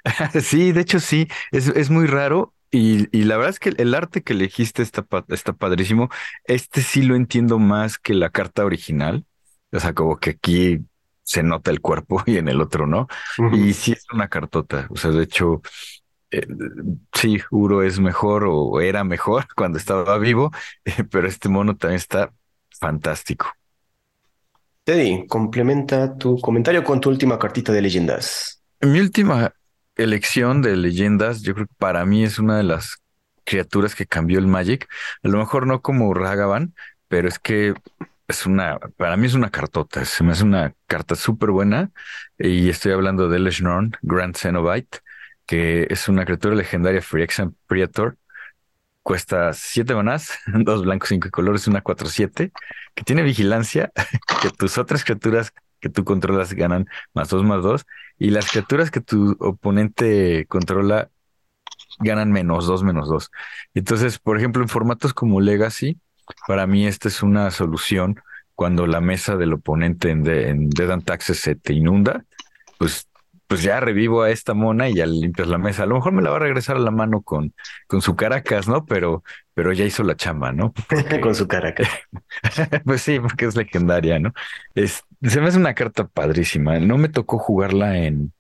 Sí, de hecho sí, es, es muy raro y, y la verdad es que el arte que elegiste está, está padrísimo. Este sí lo entiendo más que la carta original. O sea, como que aquí se nota el cuerpo y en el otro no. Y sí es una cartota. O sea, de hecho, eh, sí, Uro es mejor o era mejor cuando estaba vivo, eh, pero este mono también está fantástico. Teddy, complementa tu comentario con tu última cartita de leyendas. Mi última elección de leyendas, yo creo que para mí es una de las criaturas que cambió el Magic. A lo mejor no como Ragavan, pero es que es una, para mí es una cartota, se me hace una carta súper buena. Y estoy hablando de Leshnorn, Grand Cenobite, que es una criatura legendaria Phyrexian Predator. Cuesta 7 manás, dos blancos, cinco colores, una 4-7, que tiene vigilancia, que tus otras criaturas que tú controlas ganan más dos más dos, y las criaturas que tu oponente controla ganan menos dos, menos dos. Entonces, por ejemplo, en formatos como Legacy, para mí esta es una solución cuando la mesa del oponente en, en Dead and Taxes se te inunda, pues, pues ya revivo a esta mona y ya limpias la mesa. A lo mejor me la va a regresar a la mano con, con su caracas, ¿no? Pero, pero ya hizo la chamba, ¿no? Porque- con su cara. pues sí, porque es legendaria, ¿no? Es, se me hace una carta padrísima. No me tocó jugarla en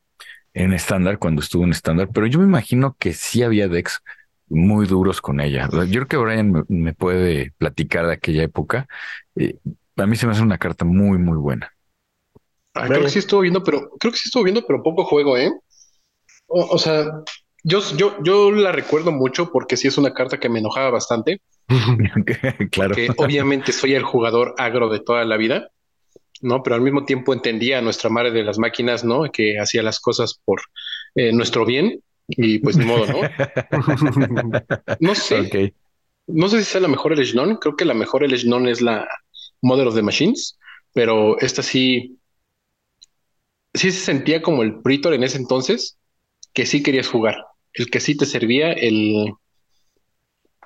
en estándar cuando estuvo en estándar, pero yo me imagino que sí había decks muy duros con ella. Yo creo que Brian me, me puede platicar de aquella época. Eh, a mí se me hace una carta muy, muy buena. Ah, creo que sí estuvo viendo, pero creo que sí estuvo viendo, pero poco juego, ¿eh? O, o sea, yo, yo, yo la recuerdo mucho porque sí es una carta que me enojaba bastante. claro. Que obviamente soy el jugador agro de toda la vida, ¿no? Pero al mismo tiempo entendía a nuestra madre de las máquinas, ¿no? Que hacía las cosas por eh, nuestro bien y pues ni modo, ¿no? No sé, Ok. no sé si sea la mejor Elejnon, creo que la mejor Elejnon es la Mother of the Machines, pero esta sí, sí se sentía como el Pritor en ese entonces, que sí querías jugar, el que sí te servía, el...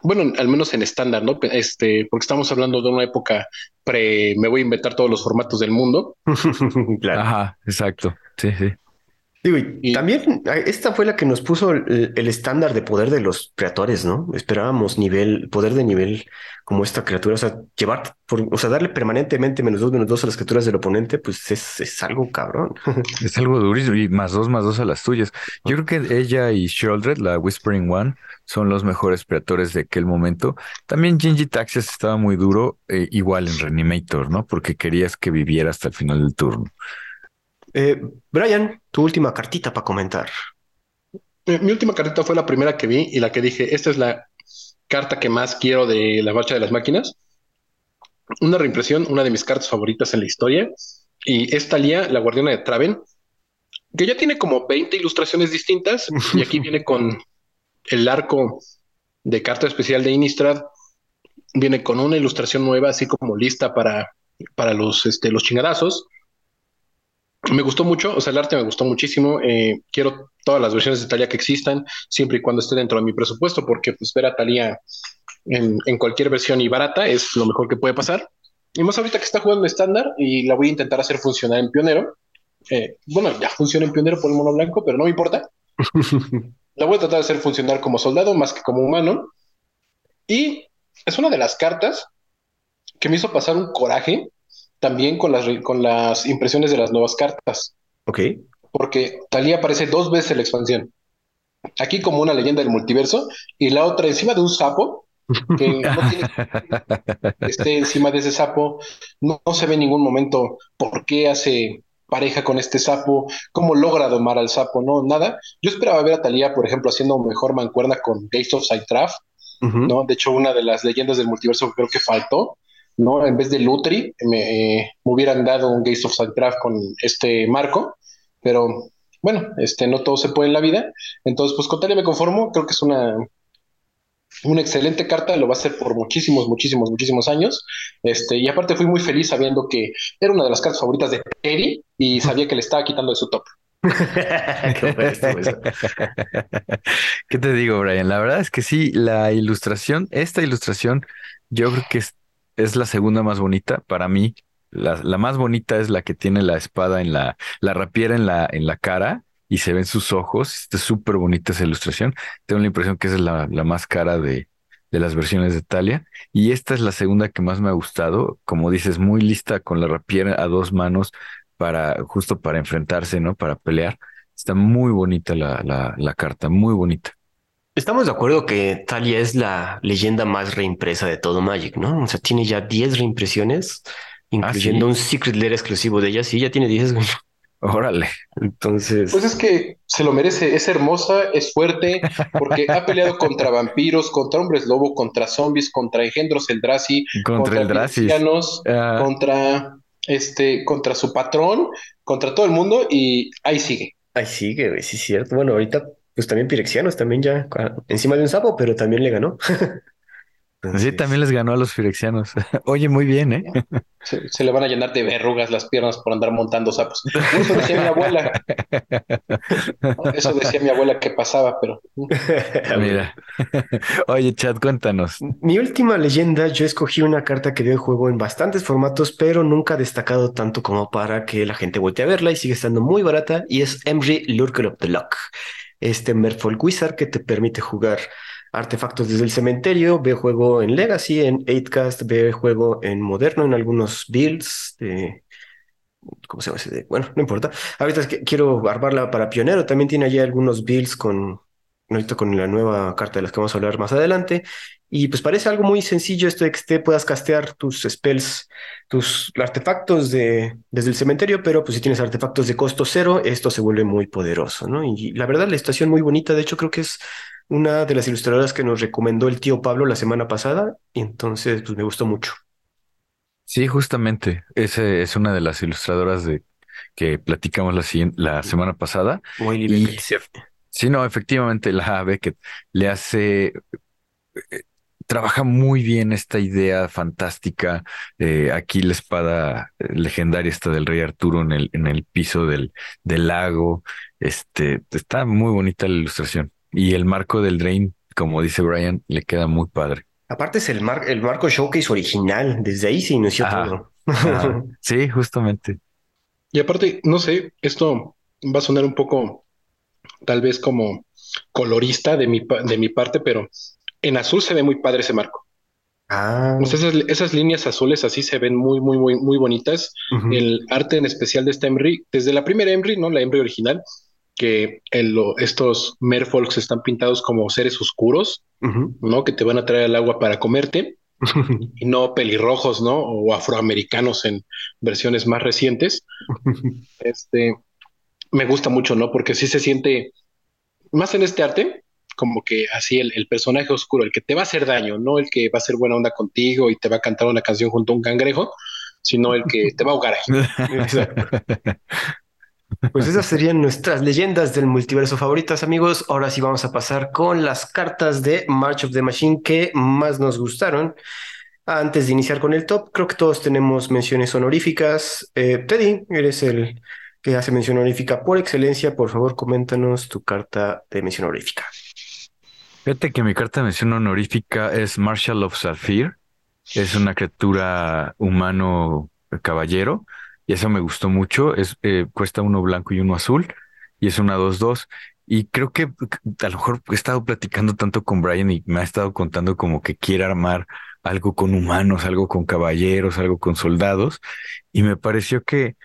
Bueno, al menos en estándar, ¿no? Este, porque estamos hablando de una época pre, me voy a inventar todos los formatos del mundo. claro. Ajá, exacto. Sí, sí. Digo, y Y- también esta fue la que nos puso el, el estándar de poder de los creadores, ¿no? Esperábamos nivel, poder de nivel como esta criatura, o sea, llevar, por, o sea, darle permanentemente menos dos, menos dos a las criaturas del oponente, pues es, es algo cabrón. Es algo durísimo y más dos, más dos a las tuyas. Yo creo que ella y Shieldred, la Whispering One, son los mejores predatores de aquel momento. También Genji Taxis estaba muy duro, eh, igual en Reanimator, ¿no? Porque querías que viviera hasta el final del turno. Eh, Brian, tu última cartita para comentar. Mi última carta fue la primera que vi y la que dije, esta es la carta que más quiero de la marcha de las máquinas. Una reimpresión, una de mis cartas favoritas en la historia. Y esta Talía, la guardiana de Traven, que ya tiene como 20 ilustraciones distintas. Y aquí viene con el arco de carta especial de Innistrad. Viene con una ilustración nueva, así como lista para, para los, este, los chingadazos. Me gustó mucho, o sea, el arte me gustó muchísimo. Eh, quiero todas las versiones de Talia que existan, siempre y cuando esté dentro de mi presupuesto, porque pues ver a Talia en, en, cualquier versión y barata es lo mejor que puede pasar. Y más ahorita que está jugando estándar y la voy a intentar hacer funcionar en pionero. Eh, bueno, ya funciona en pionero por el mono blanco, pero no me importa. la voy a tratar de hacer funcionar como soldado más que como humano. Y es una de las cartas que me hizo pasar un coraje también con las, con las impresiones de las nuevas cartas. Ok. Porque Talía aparece dos veces en la expansión. Aquí como una leyenda del multiverso y la otra encima de un sapo que no tiene esté encima de ese sapo. No, se ve en ningún momento por qué hace pareja con este sapo, cómo logra domar al sapo, no, nada. Yo esperaba ver a Talía, por ejemplo, haciendo mejor mancuerna con Gates of Sightraff, ¿no? De hecho, una de las leyendas del multiverso creo que faltó, ¿no? En vez de Lutri, me, eh, hubieran dado un Gates of Draft con este marco, pero bueno, este, no todo se puede en la vida. Entonces, pues con Talia me conformo, creo que es una, una excelente carta, lo va a hacer por muchísimos, muchísimos, muchísimos años. Este, y aparte fui muy feliz sabiendo que era una de las cartas favoritas de Terry y sabía que le estaba quitando de su top. ¿Qué te digo, Brian? La verdad es que sí, la ilustración, esta ilustración, yo creo que es es la segunda más bonita para mí. La, más bonita es la que tiene la espada en la, la rapiera en la, en la cara y se ven sus ojos. Está súper bonita esa ilustración. Tengo la impresión que esa es la, la más cara de, de las versiones de Talia. Y esta es la segunda que más me ha gustado. Como dices, muy lista con la rapiera a dos manos para, justo para enfrentarse, ¿no? Para pelear. Está muy bonita la, la, la carta, muy bonita. Estamos de acuerdo que Talia es la leyenda más reimpresa de todo Magic, ¿no? O sea, tiene ya 10 reimpresiones, incluyendo un Secret Lair exclusivo de ella. Sí, ya tiene 10. Órale. Entonces. Pues es que se lo merece. Es hermosa, es fuerte, porque ha peleado contra vampiros, contra hombres lobo, contra zombies, contra engendros Eldrazi, contra, contra uh... contra este, contra su patrón, contra todo el mundo, y ahí sigue. Ahí sigue, güey, sí es cierto. Bueno, ahorita pues también Pirexianos, también ya encima de un sapo, pero también le ganó. Sí, también les ganó a los Firexianos. Oye, muy bien, ¿eh? Se, le van a llenar de verrugas las piernas por andar montando sapos. Eso decía mi abuela. Eso decía mi abuela que pasaba, pero. Mira. Oye, Chad, cuéntanos. Mi última leyenda, yo escogí una carta que veo juego en bastantes formatos, pero nunca ha destacado tanto como para que la gente voltee a verla y sigue estando muy barata, y es Emry Lurker of the Lock este Merfolk Wizard que te permite jugar artefactos desde el cementerio, ve juego en Legacy, en 8cast, ve juego en Moderno, en algunos builds de... ¿Cómo se llama ese? Bueno, no importa. Ahorita es que quiero armarla para Pionero. También tiene allí algunos builds con con la nueva carta de las que vamos a hablar más adelante. Y pues parece algo muy sencillo esto de que te puedas castear tus spells, tus artefactos de, desde el cementerio, pero pues si tienes artefactos de costo cero, esto se vuelve muy poderoso, ¿no? Y la verdad, la estación muy bonita, de hecho creo que es una de las ilustradoras que nos recomendó el tío Pablo la semana pasada, y entonces pues me gustó mucho. Sí, justamente, ese es una de las ilustradoras de que platicamos la, la semana pasada. Muy y, Sí, no, efectivamente la Beckett le hace, eh, trabaja muy bien esta idea fantástica. Eh, aquí la espada eh, legendaria está del rey Arturo en el, en el piso del, del lago. Este, está muy bonita la ilustración. Y el marco del Drain, como dice Brian, le queda muy padre. Aparte es el, mar el marco showcase original, desde ahí se inició todo. sí, justamente. Y aparte, no sé, esto va a sonar un poco tal vez como colorista de mi, de mi parte, pero en azul se ve muy padre ese marco. Ah. esas, líneas azules así se ven muy, muy, muy, muy bonitas. El arte en especial de esta Emry, desde la primera Emry, ¿no? La Emry original, que estos Merfolks están pintados como seres oscuros, ¿no? Que te van a traer el agua para comerte. y no pelirrojos, ¿no? O afroamericanos en versiones más recientes. Este, me gusta mucho, ¿no? Porque sí se siente más en este arte, como que así el, el, personaje oscuro, el que te va a hacer daño, no el que va a ser buena onda contigo y te va a cantar una canción junto a un cangrejo, sino el que te va a ahogar ahí. Pues esas serían nuestras leyendas del multiverso favoritas, amigos. Ahora sí vamos a pasar con las cartas de March of the Machine que más nos gustaron. Antes de iniciar con el top, creo que todos tenemos menciones honoríficas. Eh, Teddy, eres el que hace mención honorífica por excelencia. Por favor, coméntanos tu carta de mención honorífica. Fíjate que mi carta de mención honorífica es Marshall of Zafir. Es una criatura humano caballero y eso me gustó mucho. Es, eh, cuesta uno blanco y uno azul y es una 2-2. Y creo que a lo mejor he estado platicando tanto con Brian y me ha estado contando como que quiere armar algo con humanos, algo con caballeros, algo con soldados. Y me pareció que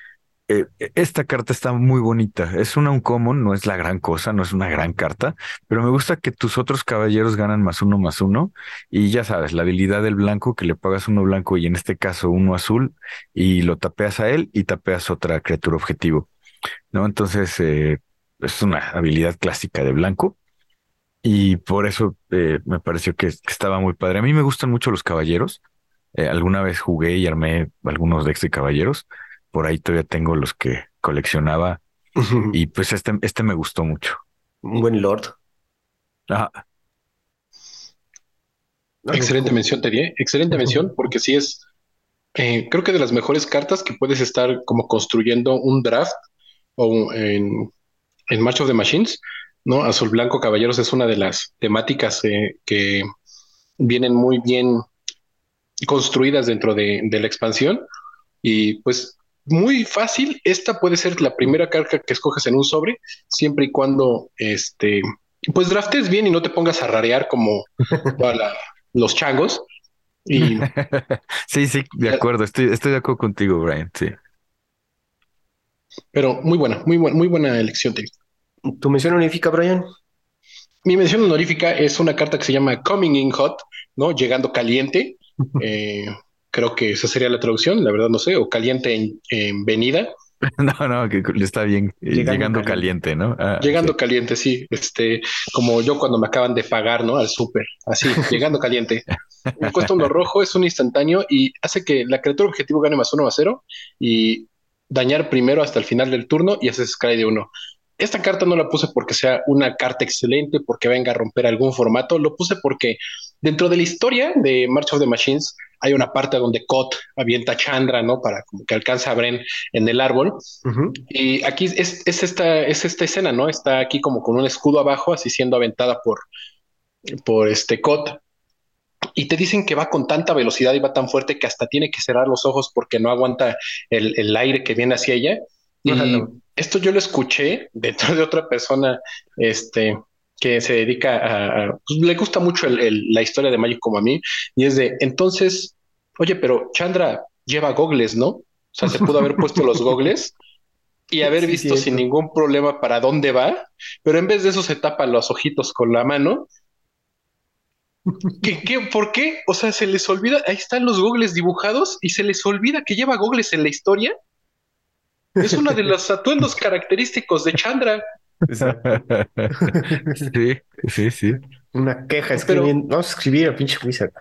eh, esta carta está muy bonita. Es una uncommon, no es la gran cosa, no es una gran carta, pero me gusta que tus otros caballeros ganan más uno más uno. Y ya sabes, la habilidad del blanco, que le pagas uno blanco y en este caso uno azul, y lo tapeas a él y tapeas otra criatura objetivo. ¿No? Entonces, eh, es una habilidad clásica de blanco. Y por eso eh, me pareció que, estaba muy padre. A mí me gustan mucho los caballeros. alguna vez jugué y armé algunos decks de caballeros por ahí todavía tengo los que coleccionaba y pues este, este me gustó mucho. Un buen Lord. Excelente mención, Terry. Excelente mención, porque sí es, eh, creo que de las mejores cartas que puedes estar como construyendo un draft o en, en March of the Machines, ¿no? Azul Blanco Caballeros es una de las temáticas eh, que vienen muy bien construidas dentro de, de la expansión. Y pues muy fácil. Esta puede ser la primera carga que escoges en un sobre, siempre y cuando este, pues draftes bien y no te pongas a rarear como los changos. Y... sí, sí, de acuerdo. Estoy, estoy de acuerdo contigo, Brian. Sí. Pero muy buena, muy buena, muy buena elección. ¿Tu mención honorífica, Brian? Mi mención honorífica es una carta que se llama Coming in Hot, ¿no? Llegando caliente. eh, creo que esa sería la traducción, la verdad no sé, o caliente en, venida. No, no, que está bien, eh, llegando, caliente. ¿no? Ah, llegando caliente, sí, este, como yo cuando me acaban de pagar, ¿no? Al súper, así, llegando caliente. Me cuesta uno rojo, es un instantáneo y hace que la criatura objetivo gane más uno más cero y dañar primero hasta el final del turno y haces scry de uno. Esta carta no la puse porque sea una carta excelente, porque venga a romper algún formato, lo puse porque dentro de la historia de March of the Machines hay una parte donde Kot avienta a Chandra, ¿no? Para como que alcanza a Bren en el árbol. Y aquí es, esta, es esta escena, ¿no? Está aquí como con un escudo abajo, así siendo aventada por, por este Kot. Y te dicen que va con tanta velocidad y va tan fuerte que hasta tiene que cerrar los ojos porque no aguanta el, aire que viene hacia ella. Y esto yo lo escuché dentro de otra persona, este, que se dedica a, pues, le gusta mucho la historia de Magic como a mí, y es de, entonces, oye, pero Chandra lleva gogles, ¿no? O sea, se pudo haber puesto los gogles y haber visto sin ningún problema para dónde va, pero en vez de eso se tapa los ojitos con la mano. ¿Qué, qué, por qué? O sea, se les olvida, ahí están los gogles dibujados y se les olvida que lleva gogles en la historia. Es uno de los atuendos característicos de Chandra. sí, sí, sí. Una queja escribiendo. Vamos a escribir a pinche Wizard.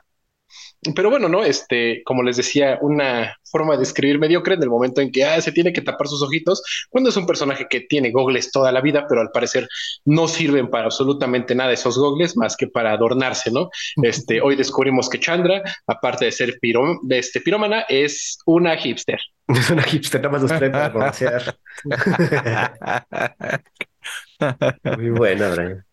Pero bueno, ¿no? Este, como les decía, una forma de escribir mediocre en el momento en que ah, se tiene que tapar sus ojitos, cuando es un personaje que tiene gogles toda la vida, pero al parecer no sirven para absolutamente nada esos gogles más que para adornarse, ¿no? Este, hoy descubrimos que Chandra, aparte de ser piro, de este, pirómana, es una hipster. Es una hipster, nada más los trae para Muy buena, Brian.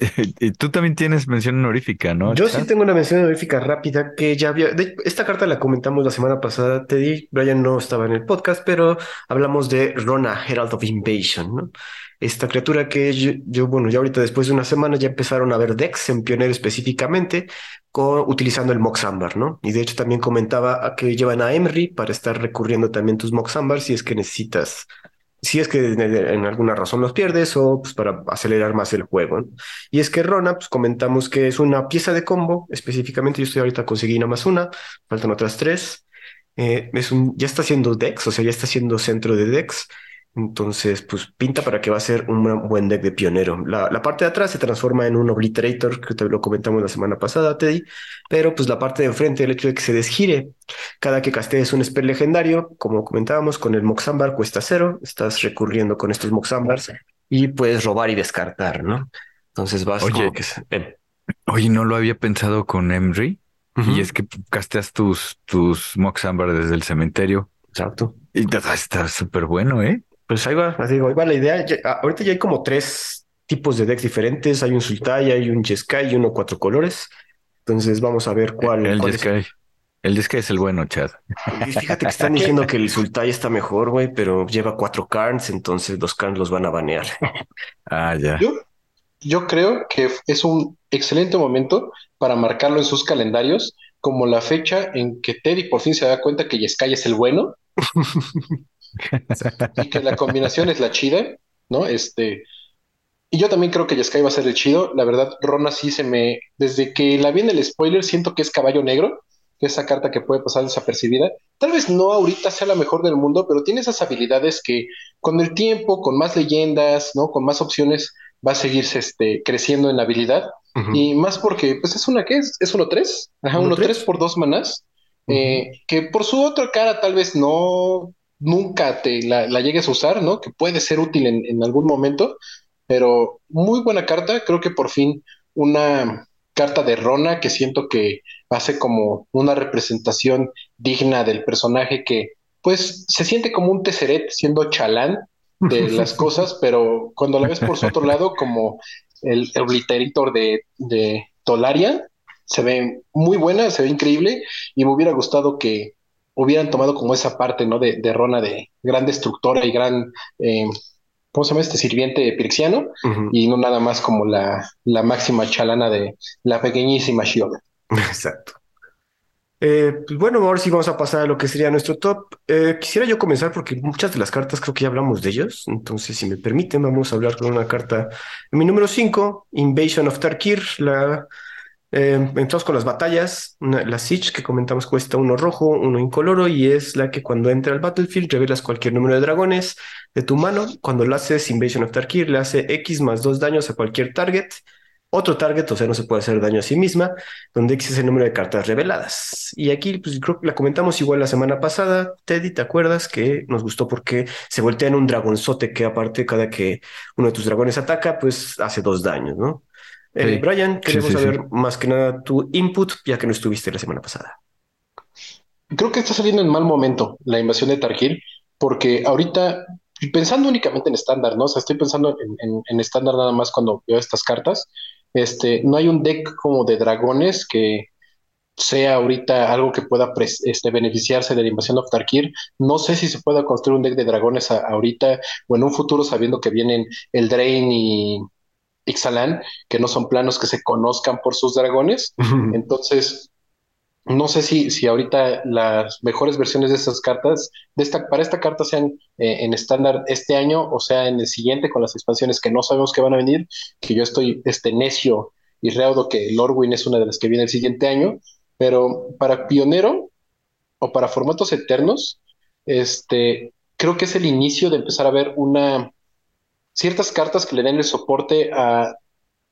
y tú también tienes mención honorífica, ¿no? Yo sí tengo una mención honorífica rápida que ya había. esta carta la comentamos la semana pasada, Teddy. Brian no estaba en el podcast, pero hablamos de Rona, Herald of Invasion, ¿no? Esta criatura que yo, bueno, ya ahorita después de una semana ya empezaron a ver decks en Pionero específicamente, con, utilizando el Mox Amber, ¿no? Y de hecho también comentaba que llevan a Emery para estar recurriendo también tus Mox Amber si es que necesitas si es que en alguna razón los pierdes o pues, para acelerar más el juego. Y es que Rona, pues comentamos que es una pieza de combo, específicamente yo estoy ahorita conseguí nada más una, faltan otras tres. Eh, es un, ya está haciendo Dex, o sea, ya está haciendo centro de Dex. Entonces, pues pinta para que va a ser un buen deck de pionero. La, la, parte de atrás se transforma en un Obliterator, que te lo comentamos la semana pasada, Teddy. Pero pues la parte de enfrente, el hecho de que se desgire cada que castees un spell legendario, como comentábamos, con el Moxambar cuesta cero. Estás recurriendo con estos Moxambars y puedes robar y descartar, ¿no? Entonces vas oye, que... Oye, no lo había pensado con Emry. Y es que casteas tus, tus Moxambar desde el cementerio. Exacto. Y está súper bueno, ¿eh? Pues ahí va, digo, ahí va la idea. ahorita ya hay como tres tipos de decks diferentes. Hay un Sultai, hay un Jeskai y uno cuatro colores. Entonces vamos a ver cuál. El cuál Jeskai. El Jeskai es el bueno, Chad. fíjate que están diciendo que el Sultai está mejor, güey, pero lleva cuatro cards, entonces los cards los van a banear. ah, ya. Yo, yo creo que es un excelente momento para marcarlo en sus calendarios como la fecha en que Teddy por fin se da cuenta que Jeskai es el bueno y que la combinación es la chida, ¿no? Este, y yo también creo que Yaskai va a ser el chido. La verdad, Rona sí se me. Desde que la vi en el spoiler, siento que es caballo negro, que esa carta que puede pasar desapercibida. Tal vez no ahorita sea la mejor del mundo, pero tiene esas habilidades que con el tiempo, con más leyendas, ¿no? Con más opciones, va a seguirse este, creciendo en habilidad. Y más porque, pues es una, ¿qué es? ¿Es uno tres? Ajá, uno tres por dos manás. Eh, que por su otra cara tal vez no nunca te la, llegues a usar, ¿no? Que puede ser útil en, algún momento, pero muy buena carta, creo que por fin una carta de Rona que siento que hace como una representación digna del personaje que pues se siente como un teseret siendo chalán de las cosas, pero cuando la ves por su otro lado como el, el de, de Tolaria, se ve muy buena, se ve increíble y me hubiera gustado que hubieran tomado como esa parte, ¿no? De, de Rona de gran destructora y gran, eh, ¿cómo se llama este sirviente pirexiano? Y no nada más como la, la máxima chalana de la pequeñísima Shiona. Exacto. Eh, pues bueno, ahora sí vamos a pasar a lo que sería nuestro top. Eh, quisiera yo comenzar porque muchas de las cartas creo que ya hablamos de ellos. Entonces, si me permiten, vamos a hablar con una carta. Mi número 5, Invasion of Tarkir, la eh, entramos con las batallas. la Siege que comentamos cuesta uno rojo, uno incoloro y es la que cuando entra al battlefield revelas cualquier número de dragones de tu mano. Cuando lo haces Invasion of Tarkir le hace X más dos daños a cualquier target. Otro target, o sea, no se puede hacer daño a sí misma, donde X es el número de cartas reveladas. Y aquí, pues creo que la comentamos igual la semana pasada. Teddy, ¿te acuerdas que nos gustó porque se voltea en un dragonzote que aparte cada que uno de tus dragones ataca, pues hace dos daños, ¿no? Eh, Brian, queremos saber más que nada tu input, ya que no estuviste la semana pasada. Creo que está saliendo en mal momento la invasión de Tarkir, porque ahorita, pensando únicamente en estándar, ¿no? O sea, estoy pensando en estándar nada más cuando veo estas cartas. Este, no hay un deck como de dragones que sea ahorita algo que pueda este, beneficiarse de la invasión de Tarkir. No sé si se pueda construir un deck de dragones ahorita o en un futuro sabiendo que vienen el Drain y Ixalan, que no son planos que se conozcan por sus dragones. Entonces, no sé si, si ahorita las mejores versiones de estas cartas, de esta, para esta carta sean eh, en estándar este año o sea en el siguiente con las expansiones que no sabemos que van a venir, que yo estoy este necio y reudo que Lordwin es una de las que viene el siguiente año, pero para pionero o para formatos eternos, este, creo que es el inicio de empezar a ver una ciertas cartas que le den el soporte a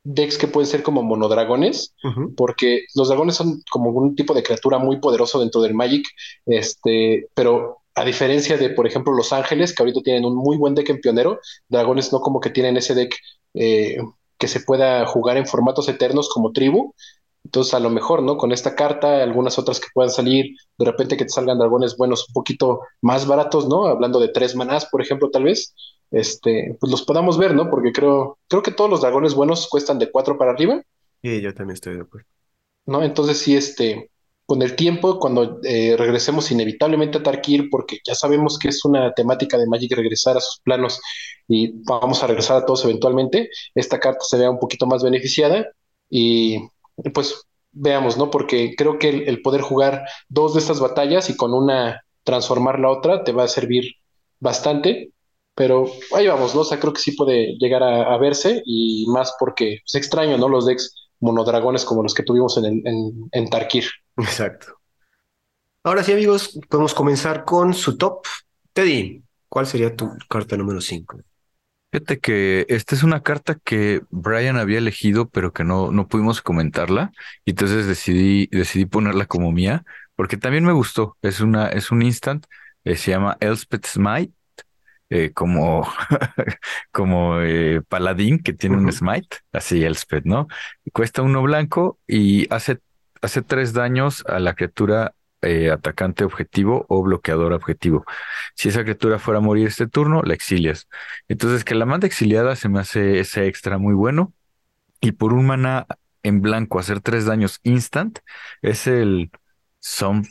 decks que pueden ser como monodragones, porque los dragones son como un tipo de criatura muy poderoso dentro del Magic, este, pero a diferencia de, por ejemplo, los ángeles, que ahorita tienen un muy buen deck en pionero, dragones no como que tienen ese deck eh, que se pueda jugar en formatos eternos como tribu, entonces, a lo mejor, ¿no? Con esta carta, algunas otras que puedan salir, de repente que te salgan dragones buenos un poquito más baratos, ¿no? Hablando de tres manás, por ejemplo, tal vez, este, pues los podamos ver, ¿no? Porque creo, creo que todos los dragones buenos cuestan de cuatro para arriba. Y yo también estoy de acuerdo. ¿No? Entonces, sí, este, con el tiempo, cuando eh, regresemos inevitablemente a Tarkir, porque ya sabemos que es una temática de Magic regresar a sus planos y vamos a regresar a todos eventualmente, esta carta se vea un poquito más beneficiada y pues veamos, ¿no? Porque creo que el, poder jugar dos de estas batallas y con una transformar la otra te va a servir bastante. Pero ahí vamos, ¿no? O sea, creo que sí puede llegar a, verse y más porque es extraño, ¿no? Los decks monodragones como los que tuvimos en, en, en Tarkir. Exacto. Ahora sí, amigos, podemos comenzar con su top. Teddy, ¿Cuál sería tu carta número 5? Fíjate que esta es una carta que Brian había elegido, pero que no, no pudimos comentarla. Y entonces decidí, decidí ponerla como mía, porque también me gustó. Es una, es un instant, eh, se llama Elspeth Smite, eh, como, como eh, paladín que tiene un smite, así Elspeth, ¿no? Cuesta uno blanco y hace, hace tres daños a la criatura eh, atacante objetivo o bloqueador objetivo. Si esa criatura fuera a morir este turno, la exilias. Entonces, que la manda exiliada se me hace ese extra muy bueno. Y por un mana en blanco, hacer tres daños instant, es el Sun,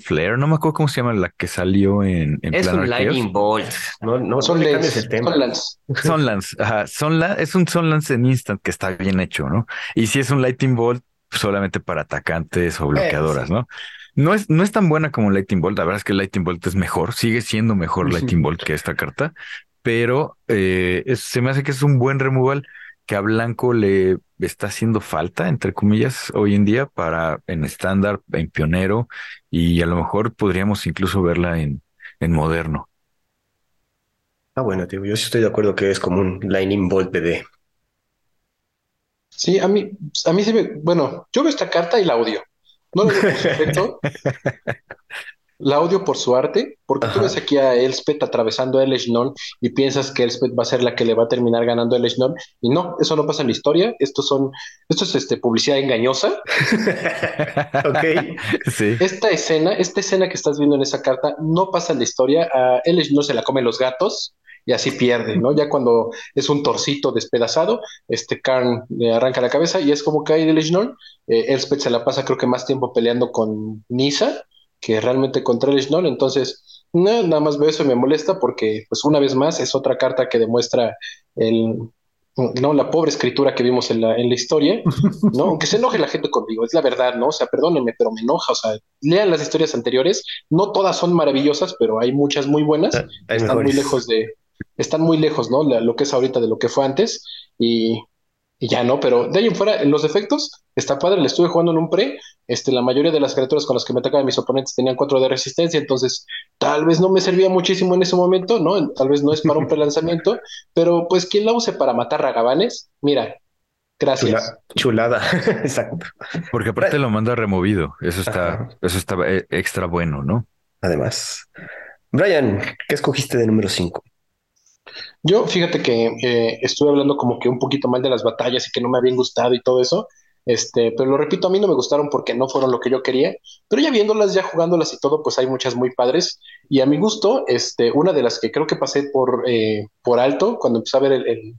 Flare. No me acuerdo cómo se llama la que salió en, en Es un Lightning Bolt. No, no, Son no Lance, cambies el tema. son Lance. Sunlance, ajá, Sunla- es un Sunlance en instant que está bien hecho, ¿no? Y si es un Lightning Bolt, solamente para atacantes o bloqueadoras, ¿no? No es, no es tan buena como Lightning Bolt, la verdad es que Lightning Bolt es mejor, sigue siendo mejor Lightning Bolt que esta carta, pero eh, es- se me hace que es un buen removal que a Blanco le está haciendo falta, entre comillas, hoy en día para en estándar, en pionero, y a lo mejor podríamos incluso verla en, en moderno. Ah, bueno, tío, yo sí estoy de acuerdo que es como un Lightning Bolt BD. Sí, a mí, a mí sí me, bueno, yo veo esta carta y la odio. No por su efecto, la odio por su arte, porque tú ves aquí a Elspeth atravesando a Eleshnon y piensas que Elspeth va a ser la que le va a terminar ganando a Eleshnon, y no, eso no pasa en la historia, estos son, esto es este, publicidad engañosa. Ok. Sí. Esta escena, esta escena que estás viendo en esa carta no pasa en la historia, a Eleshnon se la comen los gatos y así pierde, ¿no? Ya cuando es un torcito despedazado, este Karn le arranca la cabeza y es como cae de. Eh, Elspeth se la pasa creo que más tiempo peleando con Nisa que realmente contra Eleshnon, entonces no, nada más veo eso y me molesta porque pues una vez más es otra carta que demuestra el, no, la pobre escritura que vimos en la, en la historia, ¿no? Aunque se enoje la gente conmigo, es la verdad, ¿no? O sea, perdónenme, pero me enoja, o sea, lean las historias anteriores, no todas son maravillosas, pero hay muchas muy buenas, Hay están muy lejos de, están muy lejos, ¿no? La- lo que es ahorita de lo que fue antes y, y ya, ¿no? Pero de ahí en fuera, en los efectos, está padre, le estuve jugando en un pre, este, la mayoría de las criaturas con las que me atacaban mis oponentes tenían 4 de resistencia, entonces tal vez no me servía muchísimo en ese momento, ¿no? Tal vez no es para un prelanzamiento, pero pues quien la use para matar ragabanes, mira, gracias. Chula- chulada. Exacto. Porque aparte lo manda removido. Eso está, Ajá. eso está eh, extra bueno, ¿no? Además. Brian, ¿qué escogiste de número 5? Yo, fíjate que eh, estuve hablando como que un poquito mal de las batallas y que no me habían gustado y todo eso. Este, pero lo repito, a mí no me gustaron porque no fueron lo que yo quería. Pero ya viéndolas, ya jugándolas y todo, pues hay muchas muy padres. Y a mi gusto, este, una de las que creo que pasé por, eh, por alto cuando empecé a ver el, el-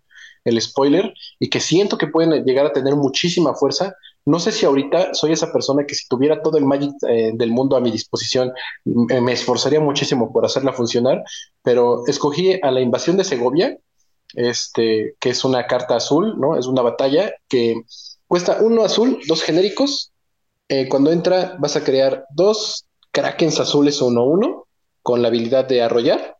el spoiler y que siento que pueden llegar a tener muchísima fuerza. No sé si ahorita soy esa persona que si tuviera todo el Magic eh, del mundo a mi disposición, m- me esforzaría muchísimo por hacerla funcionar, pero escogí a la invasión de Segovia este, que es una carta azul, ¿no? Es una batalla que cuesta uno azul, dos genéricos. Eh, cuando entra, vas a crear dos Krakens azules uno uno con la habilidad de arrollar.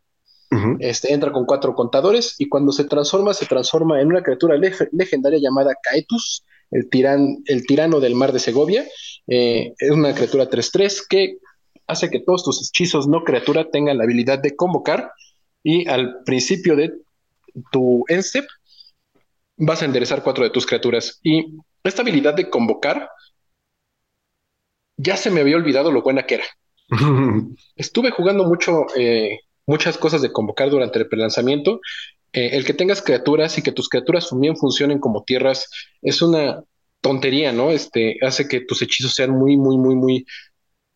Este, entra con cuatro contadores y cuando se transforma, se transforma en una criatura leg- legendaria llamada Caetus, el, tiran, el tirano del mar de Segovia. Eh, es una criatura 3-3 que hace que todos tus hechizos no criatura tengan la habilidad de convocar y al principio de tu end step vas a enderezar cuatro de tus criaturas. Y esta habilidad de convocar ya se me había olvidado lo buena que era. Estuve jugando mucho, eh, muchas cosas de convocar durante el prelanzamiento. Eh, el que tengas criaturas y que tus criaturas también funcionen como tierras es una tontería, ¿no? Este hace que tus hechizos sean muy, muy, muy, muy,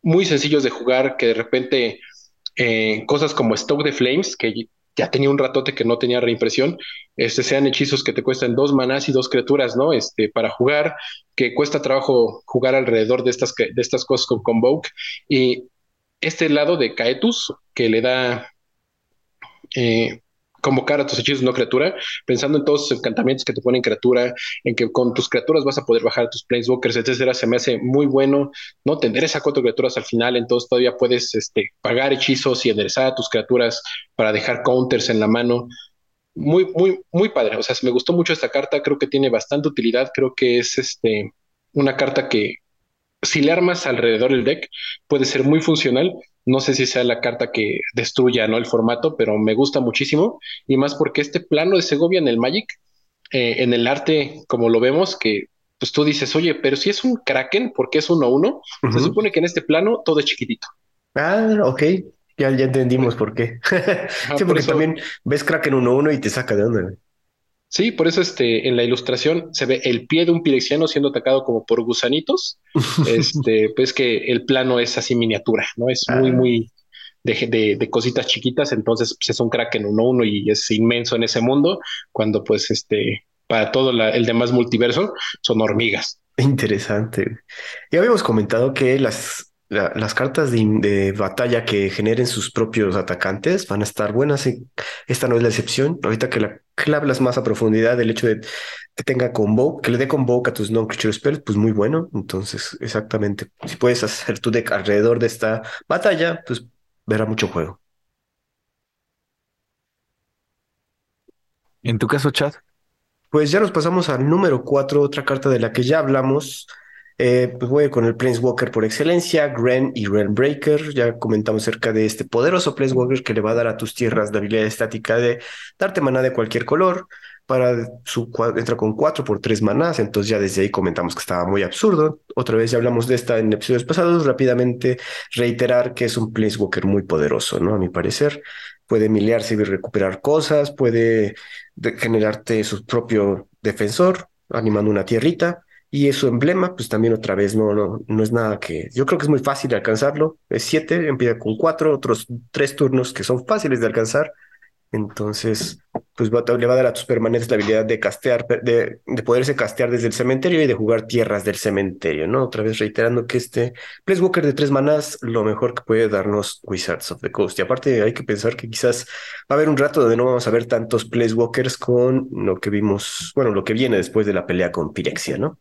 muy sencillos de jugar, que de repente eh, cosas como Stoke de Flames, que ya tenía un ratote que no tenía reimpresión, este, sean hechizos que te cuestan dos manás y dos criaturas, ¿no? Este, para jugar, que cuesta trabajo jugar alrededor de estas, de estas cosas con Convoke. Y este lado de Caetus, que le da eh, convocar a tus hechizos no criatura, pensando en todos los encantamientos que te ponen criatura, en que con tus criaturas vas a poder bajar a tus planeswalkers, etcétera, se me hace muy bueno, ¿no? Te endereza cuatro criaturas al final, entonces todavía puedes este, pagar hechizos y enderezar a tus criaturas para dejar counters en la mano. Muy, muy, muy padre. O sea, me gustó mucho esta carta, creo que tiene bastante utilidad, creo que es este, una carta que si le armas alrededor del deck, puede ser muy funcional. No sé si sea la carta que destruya ¿no? el formato, pero me gusta muchísimo. Y más porque este plano de Segovia en el Magic, eh, en el arte, como lo vemos, que pues tú dices, oye, pero si es un Kraken, ¿por qué es uno a uno? Se supone que en este plano todo es chiquitito. Ah, ok. Ya, ya entendimos por qué. sí, porque también ves Kraken 1-1 y te saca de onda. Sí, por eso este, en la ilustración se ve el pie de un pirexiano siendo atacado como por gusanitos. este, pues que el plano es así miniatura, ¿no? Es muy, ah. muy de, de, cositas chiquitas. Entonces, pues es un Kraken 1-1 y es inmenso en ese mundo. Cuando, pues, este, para todo el demás multiverso son hormigas. Interesante. Ya habíamos comentado que las las cartas de, batalla que generen sus propios atacantes van a estar buenas. Y esta no es la excepción. Ahorita que, la, que hablas más a profundidad del hecho de que tenga convoke, que le dé convoke a tus non-creature spells, pues muy bueno. Entonces, exactamente, si puedes hacer tu deck alrededor de esta batalla, pues verá mucho juego. En tu caso, Chad. Pues ya nos pasamos al número 4, otra carta de la que ya hablamos, eh, pues voy con el Planeswalker por excelencia, Gren y Breaker. Ya comentamos acerca de este poderoso Planeswalker que le va a dar a tus tierras la habilidad estática de darte maná de cualquier color. Para su entra con 4 por 3 manás, entonces ya desde ahí comentamos que estaba muy absurdo. Otra vez ya hablamos de esta en episodios pasados. Rápidamente reiterar que es un Planeswalker muy poderoso, ¿no? A mi parecer, puede miliarse y recuperar cosas, puede generarte su propio defensor, animando una tierrita y su emblema, pues también otra vez no, no, no es nada que. Yo creo que es muy fácil alcanzarlo. Es siete, empieza con cuatro, otros tres turnos que son fáciles de alcanzar. Entonces, pues le va a dar a tus permanentes la habilidad de castear, de, de, poderse castear desde el cementerio y de jugar tierras del cementerio, ¿no? Otra vez reiterando que este Walker de tres manás, lo mejor que puede darnos Wizards of the Coast. Y aparte, hay que pensar que quizás va a haber un rato donde no vamos a ver tantos Walkers con lo que vimos, bueno, lo que viene después de la pelea con Pirexia, ¿no?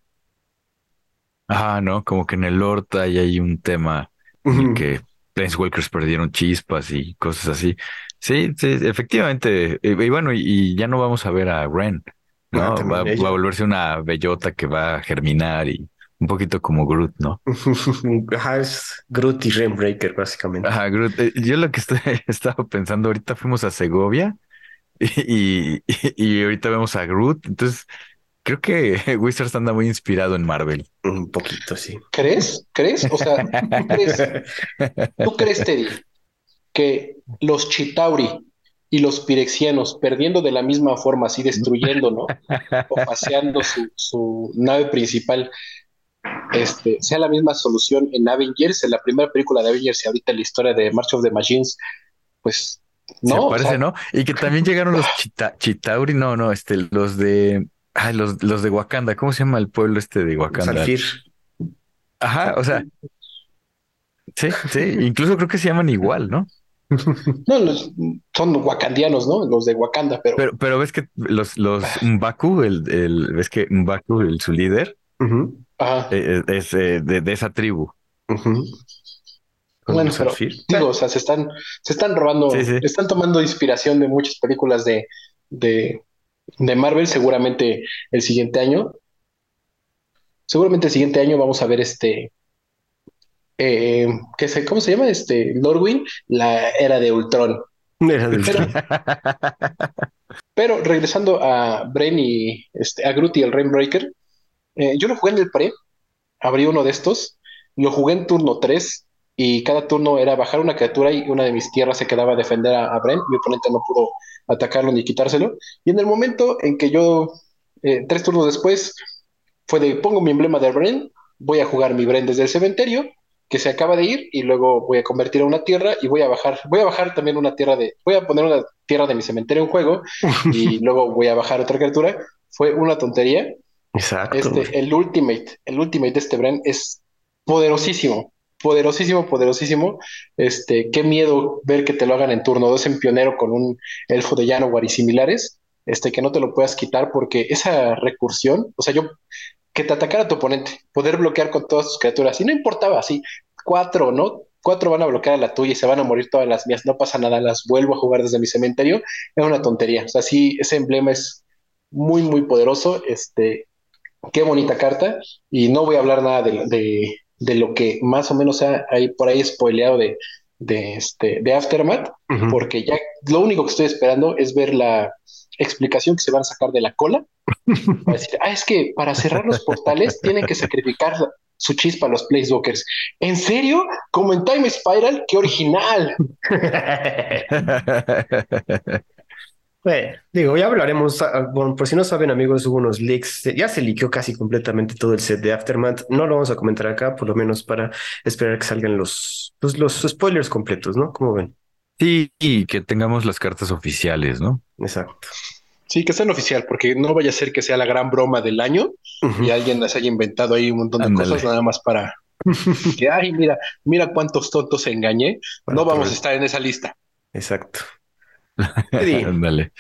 Ah, no, como que en el Lord hay un tema en que Planeswalkers perdieron chispas y cosas así. Sí, sí, efectivamente. Y, bueno, y, ya no vamos a ver a Ren, ¿no? Ah, va, a volverse una bellota que va a germinar y un poquito como Groot, ¿no? Ajá, es Groot y Renbreaker, básicamente. Ajá, Groot. Eh, yo lo que estoy, estaba pensando, ahorita fuimos a Segovia y, y ahorita vemos a Groot, entonces Creo que Wizards anda muy inspirado en Marvel. Un poquito, sí. ¿Crees? ¿Crees? O sea, ¿tú crees, ¿tú crees Teddy, que los Chitauri y los Pirexianos, perdiendo de la misma forma, así destruyendo, ¿no? o paseando su, su nave principal, este, sea la misma solución en Avengers, en la primera película de Avengers y ahorita en la historia de March of the Machines, pues no. parece, ¿no? Y que también llegaron los Chitauri, no, no, este, los de Ay, los, los de Wakanda, ¿cómo se llama el pueblo este de Wakanda? Salfir. Ajá, o sea. Sí, sí, incluso creo que se llaman igual, ¿no? No, los, son wakandianos, ¿no? Los de Wakanda, pero. Pero, pero ves que los, los Mbaku, el, el, ves que Mbaku, el, su líder, Ajá. Eh, eh, es, eh, de, de, esa tribu. Bueno, pero, digo, o sea, se están, se están robando, están tomando inspiración de muchas películas de, de, de Marvel, seguramente el siguiente año. Seguramente el siguiente año vamos a ver este. Eh, ¿qué sé, ¿Cómo se llama? Este Norwin, la era de Ultron. Pero, regresando a Brain y este, a Groot y el Rainbreaker, eh, yo lo jugué en el pre, abrí uno de estos, lo jugué en turno 3 y cada turno era bajar una criatura y una de mis tierras se quedaba a defender a, a Bren. Mi oponente no pudo atacarlo ni quitárselo. Y en el momento en que yo, eh, tres turnos después, fue de pongo mi emblema de Bren, voy a jugar mi Bren desde el cementerio, que se acaba de ir, y luego voy a convertir a una tierra y voy a bajar, voy a bajar también una tierra de, voy a poner una tierra de mi cementerio en juego y luego voy a bajar otra criatura. Fue una tontería. Exacto. Este, el ultimate, el ultimate de este Bren es poderosísimo poderosísimo, poderosísimo. Este, qué miedo ver que te lo hagan en turno 2 en pionero con un elfo de Janowar y similares, este, que no te lo puedas quitar porque esa recursión, o sea, yo, que te atacara tu oponente, poder bloquear con todas tus criaturas, y no importaba, así, cuatro, ¿no? Cuatro van a bloquear a la tuya y se van a morir todas las mías, no pasa nada, las vuelvo a jugar desde mi cementerio, es una tontería. O sea, sí, ese emblema es muy, muy poderoso, este, qué bonita carta, y no voy a hablar nada de lo que más o menos ha ahí por ahí spoileado de, de, este, de Aftermath, porque ya lo único que estoy esperando es ver la explicación que se van a sacar de la cola. a decir, ah, es que para cerrar los portales tienen que sacrificar su chispa a los Placewalkers. ¿En serio? Como en Time Spiral, qué original. Bueno, digo, ya hablaremos. Ah, bueno, por si no saben, amigos, hubo unos leaks. Ya se liqueó casi completamente todo el set de Aftermath. No lo vamos a comentar acá, por lo menos para esperar que salgan los, pues, los, spoilers completos, ¿no? Como ven. Sí, y que tengamos las cartas oficiales, ¿no? Exacto. Sí, que sean oficial, porque no vaya a ser que sea la gran broma del año y alguien les haya inventado ahí un montón de cosas nada más para que, ay, mira, mira cuántos tontos engañé. no vamos a estar en esa lista. Exacto. Ándale.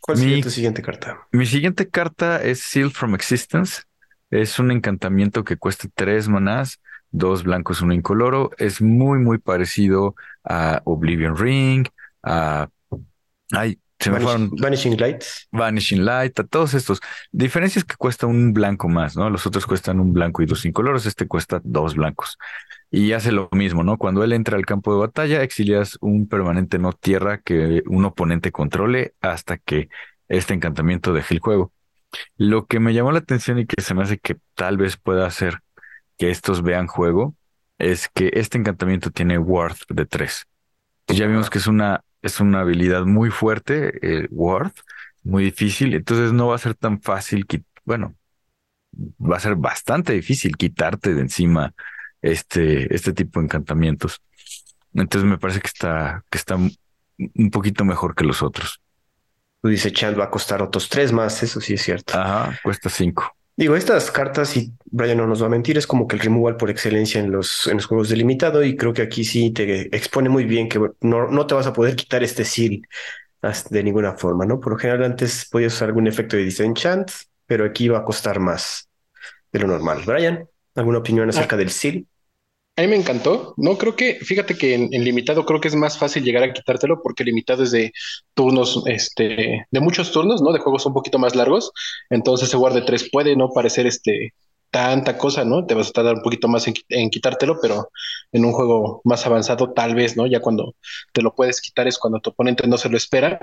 ¿Cuál es tu siguiente carta? Mi siguiente carta es Seal from Existence. Es un encantamiento que cuesta tres manás, dos blancos, uno incoloro. Es muy, muy parecido a Oblivion Ring, a... Ay, se me fueron... Vanishing Light. Vanishing Light, a todos estos. Diferencias que cuesta un blanco más, ¿no? Los otros cuestan un blanco y dos incoloros. Este cuesta dos blancos. Y hace lo mismo, ¿no? Cuando él entra al campo de batalla, exilias un permanente no tierra que un oponente controle hasta que este encantamiento deje el juego. Lo que me llamó la atención y que se me hace que tal vez pueda hacer que estos vean juego es que este encantamiento tiene worth de 3. Ya vimos que es una, es una habilidad muy fuerte, el worth, muy difícil, entonces no va a ser tan fácil, que, bueno, va a ser bastante difícil quitarte de encima este, este tipo de encantamientos. Entonces me parece que está, que está un poquito mejor que los otros. Tú dices, Chand va a costar otros tres más, eso sí es cierto. Ajá, cuesta cinco. Digo, estas cartas, y Brian no nos va a mentir, es como que el removal por excelencia en los, en los juegos delimitado, y creo que aquí sí te expone muy bien que no, no te vas a poder quitar este seal de ninguna forma, ¿no? Por lo general antes podías usar algún efecto de disenchant, pero aquí va a costar más de lo normal. Brian, ¿alguna opinión acerca ah. del seal? A mí me encantó. No creo que, fíjate que en, limitado creo que es más fácil llegar a quitártelo porque limitado es de turnos, este, de muchos turnos, ¿no? De juegos un poquito más largos. Entonces ese guarde 3 puede no parecer este tanta cosa, ¿no? Te vas a tardar un poquito más en, quitártelo, pero en un juego más avanzado tal vez, ¿no? Ya cuando te lo puedes quitar es cuando tu oponente no se lo espera.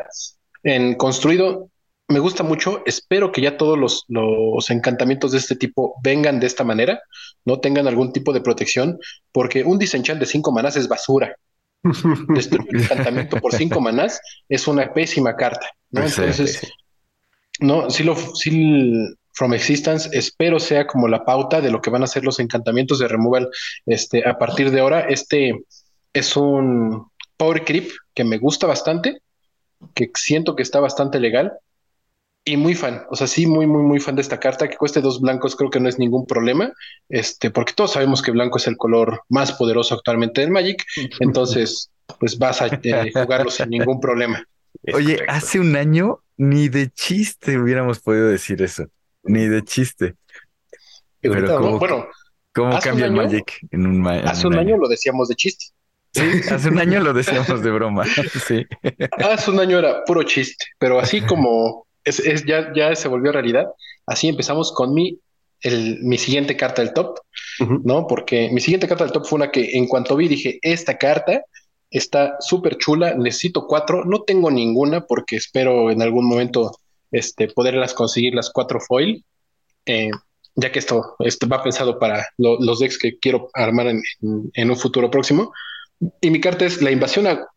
En construido me gusta mucho. Espero que ya todos los, los, encantamientos de este tipo vengan de esta manera, no tengan algún tipo de protección, porque un disenchant de cinco manás es basura. Destruir un encantamiento por cinco manás es una pésima carta. ¿no? Entonces, no, si lo, si From Existence, espero sea como la pauta de lo que van a ser los encantamientos de removal este, a partir de ahora. Este es un Power Creep que me gusta bastante, que siento que está bastante legal y muy fan, o sea, sí, muy, muy, muy fan de esta carta. Que cueste dos blancos, creo que no es ningún problema, este, porque todos sabemos que blanco es el color más poderoso actualmente del Magic. Entonces, pues vas a eh, jugarlo sin ningún problema. Oye, hace un año ni de chiste hubiéramos podido decir eso, ni de chiste. Pero como, bueno, ¿cómo cambia el Magic en un Hace un, año lo decíamos de chiste. Sí, hace un año lo decíamos de broma. Sí. Hace un año era puro chiste, pero así como es, ya, ya se volvió realidad. Así empezamos con mi, el, mi siguiente carta del top, ¿no? Porque mi siguiente carta del top fue una que en cuanto vi dije, esta carta está súper chula, necesito cuatro, no tengo ninguna porque espero en algún momento este, poderlas conseguir las cuatro foil, eh, ya que esto, esto, va pensado para los decks que quiero armar en, un futuro próximo. Y mi carta es la invasión a,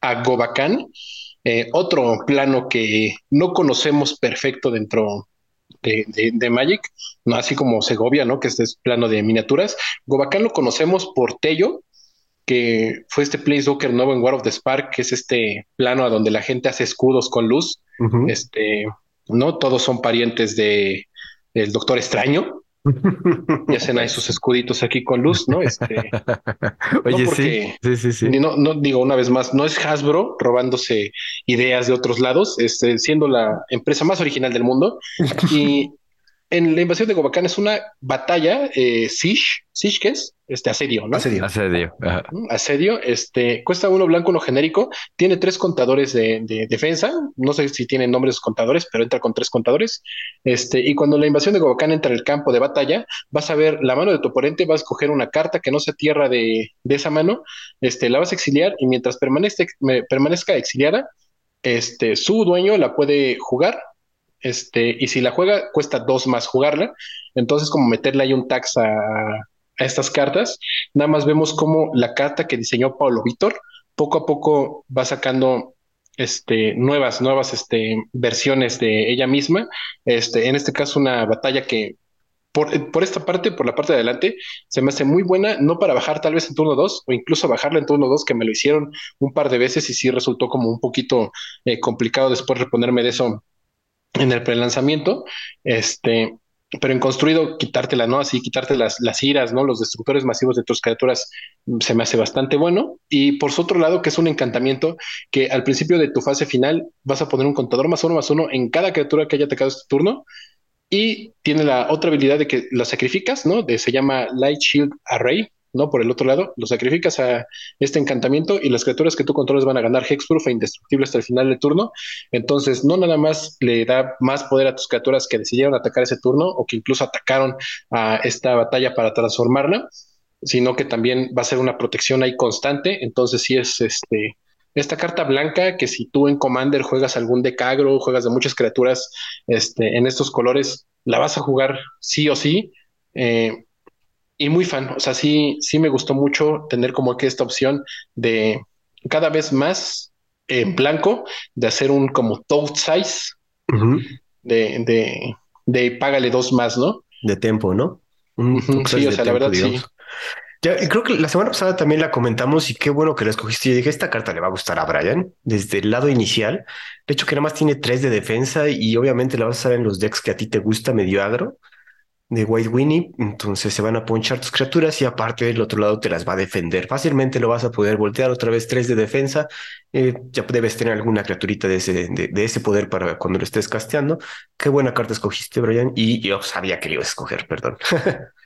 a Gobakan, eh, otro plano que no conocemos perfecto dentro de, Magic, no así como Segovia, ¿no? Que este es plano de miniaturas. Gobacán lo conocemos por Tello, que fue este Planeswalker nuevo en War of the Spark, que es este plano a donde la gente hace escudos con luz. Este, no todos son parientes de del Doctor Extraño. y hacen ahí sus escuditos aquí con luz, ¿no? Este, Oye, sí, sí, sí, No, no digo una vez más, no es Hasbro robándose ideas de otros lados, este, siendo la empresa más original del mundo. Y en la invasión de Gobakán es una batalla, eh, siege, siege ¿qué es? Este asedio, ¿no? Asedio. Asedio. ajá. Asedio, este, cuesta uno blanco, uno genérico, tiene tres contadores de, de defensa, no sé si tienen nombres contadores, pero entra con tres contadores, este, y cuando la invasión de Gobakán entra al campo de batalla, vas a ver la mano de tu oponente, vas a escoger una carta que no sea tierra de, de esa mano, este, la vas a exiliar y mientras permanezca, me- permanezca exiliada, este, su dueño la puede jugar, este, y si la juega, cuesta dos más jugarla, entonces como meterle ahí un tax a, a estas cartas, nada más vemos cómo la carta que diseñó Paulo Víctor poco a poco va sacando este, nuevas, nuevas este, versiones de ella misma. Este, en este caso, una batalla que por, por esta parte, por la parte de adelante, se me hace muy buena, no para bajar tal vez en turno 2 o incluso bajarla en turno 2, que me lo hicieron un par de veces y sí resultó como un poquito eh, complicado después reponerme de eso en el prelanzamiento. Este, pero en construido, quitártela, ¿no? Así, quitarte las, las iras, ¿no? Los destructores masivos de tus criaturas mm, se me hace bastante bueno. Y por su otro lado, que es un encantamiento que al principio de tu fase final vas a poner un contador más uno más uno en cada criatura que haya atacado este turno. Y tiene la otra habilidad de que lo sacrificas, ¿no? De, se llama Light Shield Array, ¿no? Por el otro lado, lo sacrificas a este encantamiento y las criaturas que tú controles van a ganar Hexproof e indestructible hasta el final del turno. Entonces, no nada más le da más poder a tus criaturas que decidieron atacar ese turno o que incluso atacaron a esta batalla para transformarla, sino que también va a ser una protección ahí constante. Entonces, sí es este. Esta carta blanca que si tú en Commander juegas algún deck agro, juegas de muchas criaturas este, en estos colores, la vas a jugar sí o sí. Eh, y muy fan, o sea, sí, sí me gustó mucho tener como que esta opción de cada vez más en blanco, de hacer un como toad size, de, de, de págale dos más, ¿no? De tempo, ¿no? Un sí, o sea, la verdad, sí. Ya, y creo que la semana pasada también la comentamos y qué bueno que la escogiste. Yo dije, esta carta le va a gustar a Brian desde el lado inicial. De hecho, que nada más tiene tres de defensa y obviamente la vas a usar en los decks que a ti te gusta, medio agro, de White Winnie. Entonces se van a ponchar tus criaturas y aparte del otro lado te las va a defender. Fácilmente lo vas a poder voltear otra vez tres de defensa. Eh, ya debes tener alguna criaturita de ese, de, de ese poder para cuando lo estés casteando. Qué buena carta escogiste, Brian. Y yo sabía que le ibas a escoger, perdón.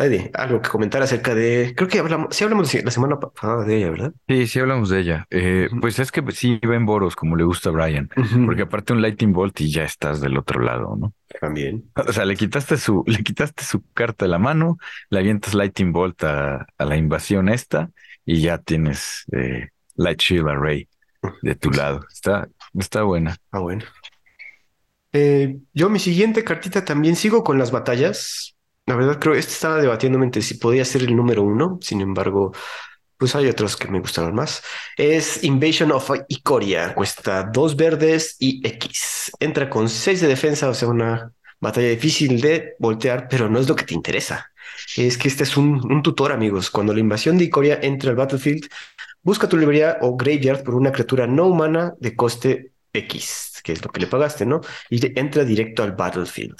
Taide, algo que comentar acerca de. Creo que hablamos, sí hablamos la semana pasada de ella, ¿verdad? Sí, sí hablamos de ella. Eh, pues es que sí va en Boros, como le gusta a Brian. Porque aparte un Lightning Bolt y ya estás del otro lado, ¿no? también. O sea, le quitaste su, le quitaste su carta de la mano, le avientas Lightning Bolt a, a la invasión esta y ya tienes eh, Light Shield Array de tu lado. Está, está buena. Ah, bueno. Eh, yo, mi siguiente cartita también sigo con las batallas. La verdad, creo este estaba debatiéndome entre si podía ser el número uno. Sin embargo, pues hay otros que me gustaron más. Es Invasion of Ikoria. Cuesta dos verdes y X. Entra con seis de defensa, o sea, una batalla difícil de voltear, pero no es lo que te interesa. Es que este es un, tutor, amigos. Cuando la invasión de Ikoria entra al battlefield, busca tu librería o graveyard por una criatura no humana de coste X, que es lo que le pagaste, ¿no? Y entra directo al battlefield.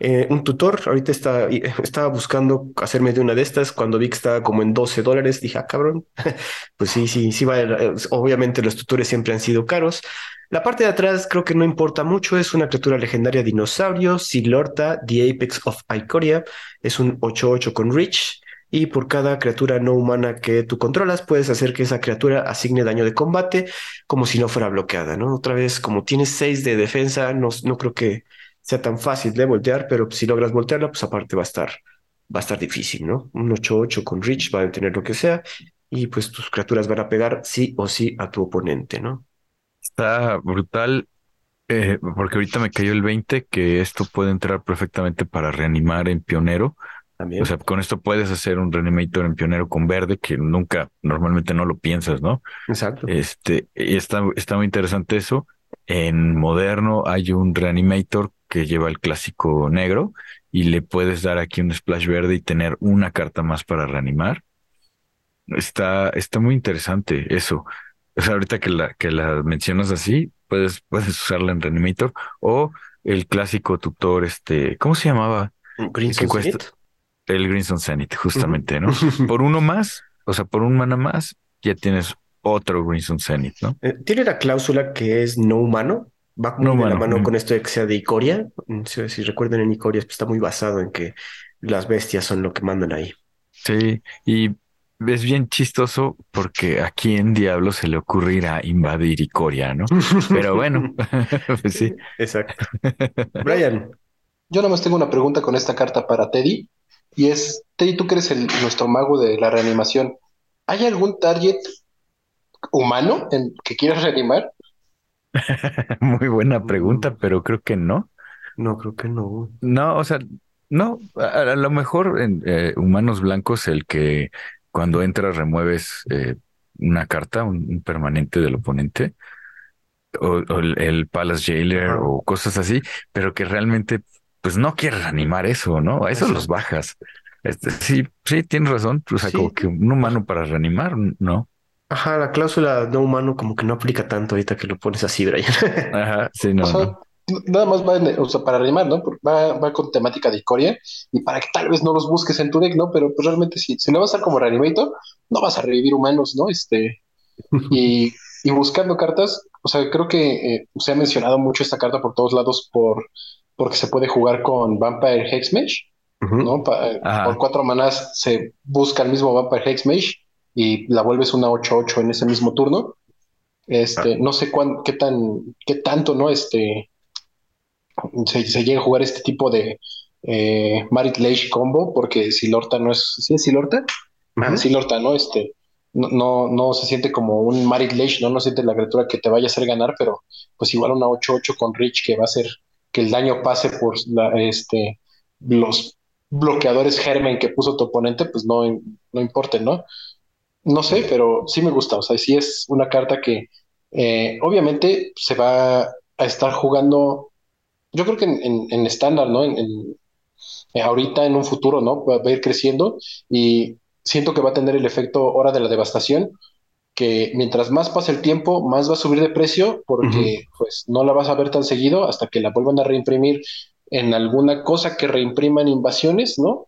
Eh, un tutor, ahorita está, y- estaba buscando hacerme de una de estas. Cuando vi que estaba como en 12 dólares, dije, ah, cabrón. Pues sí, sí, sí, vale. eh, Obviamente los tutores siempre han sido caros. La parte de atrás creo que no importa mucho. Es una criatura legendaria dinosaurio, Silorta, The Apex of Ikoria. Es un 8-8 con Reach. Y por cada criatura no humana que tú controlas, puedes hacer que esa criatura asigne daño de combate como si no fuera bloqueada, ¿no? Otra vez, como tienes 6 de defensa, no, no creo que sea tan fácil de voltear, pero si logras voltearla, pues aparte va a estar, va a estar difícil, ¿no? Un 8-8 con Reach va a detener lo que sea y pues tus criaturas van a pegar sí o sí a tu oponente, ¿no? Está brutal. eh, porque ahorita me cayó el 20 que esto puede entrar perfectamente para reanimar en pionero. También. O sea, con esto puedes hacer un reanimator en pionero con verde que nunca, normalmente no lo piensas, ¿no? Exacto. Este, y está, está muy interesante eso. En moderno hay un reanimator que lleva el clásico negro y le puedes dar aquí un splash verde y tener una carta más para reanimar. Está, está muy interesante eso. O sea, ahorita que la, que la mencionas así, puedes, puedes usarla en reanimator o el clásico tutor, este, ¿cómo se llamaba? Crimson Zenith. El Grinson Zenith, justamente, ¿no? Por uno más, o sea, por un mana más, ya tienes otro Grinson Zenith, ¿no? Eh, Tiene la cláusula que es no humano, Va muy de la mano con esto de que sea de Icoria. Si, si recuerdan en Icoria, pues, está muy basado en que las bestias son lo que mandan ahí. Sí, y es bien chistoso porque aquí en Diablo se le ocurrirá invadir Icoria, ¿no? Pero bueno, pues sí. Exacto. Brian. Yo nomás tengo una pregunta con esta carta para Teddy. Y es, Teddy, tú que eres el, nuestro mago de la reanimación. ¿Hay algún target humano en que quieras reanimar? Muy buena pregunta, pero creo que no. No, creo que no. No, o sea, no, a, lo mejor en eh, humanos blancos el que cuando entras remueves eh, una carta, un, permanente del oponente, o, el, Palace Jailer o cosas así, pero que realmente pues no quieres animar eso, ¿no? A eso los bajas. Este, sí, sí, tienes razón. O sea, como que un humano para reanimar, ¿no? Ajá, la cláusula no humano como que no aplica tanto ahorita que lo pones así, Brian. Ajá, sí, no nada más va, o sea, para reanimar, ¿no? Va, va, con temática de Corea y para que tal vez no los busques en tu deck, ¿no? Pero pues realmente si, si no vas a estar como reanimator, no vas a revivir humanos, ¿no? Este, y, y buscando cartas, o sea, creo que eh, se ha mencionado mucho esta carta por todos lados por, porque se puede jugar con Vampire Hexmage, ¿no? por cuatro manas se busca el mismo Vampire Hexmage y la vuelves una 8-8 en ese mismo turno. Este, no sé cuán, qué tan, qué tanto, ¿no? Este, se, llega a jugar este tipo de eh, Marit Leish combo, porque Silorta no es. ¿Sí es Silorta? Uh Silorta, ¿no? Este, no, no, no, se siente como un Marit Leish, ¿no? No siente la criatura que te vaya a hacer ganar, pero pues igual una 8-8 con Rich que va a hacer que el daño pase por la, este, los bloqueadores germen que puso tu oponente, pues no, no importa, ¿no? No sé, pero sí me gusta. O sea, sí es una carta que eh, obviamente se va a estar jugando yo creo que en estándar, ¿no? En, eh, ahorita, en un futuro, ¿no? Va, a ir creciendo y siento que va a tener el efecto hora de la devastación, que mientras más pase el tiempo, más va a subir de precio porque pues no la vas a ver tan seguido hasta que la vuelvan a reimprimir en alguna cosa que reimpriman invasiones, ¿no?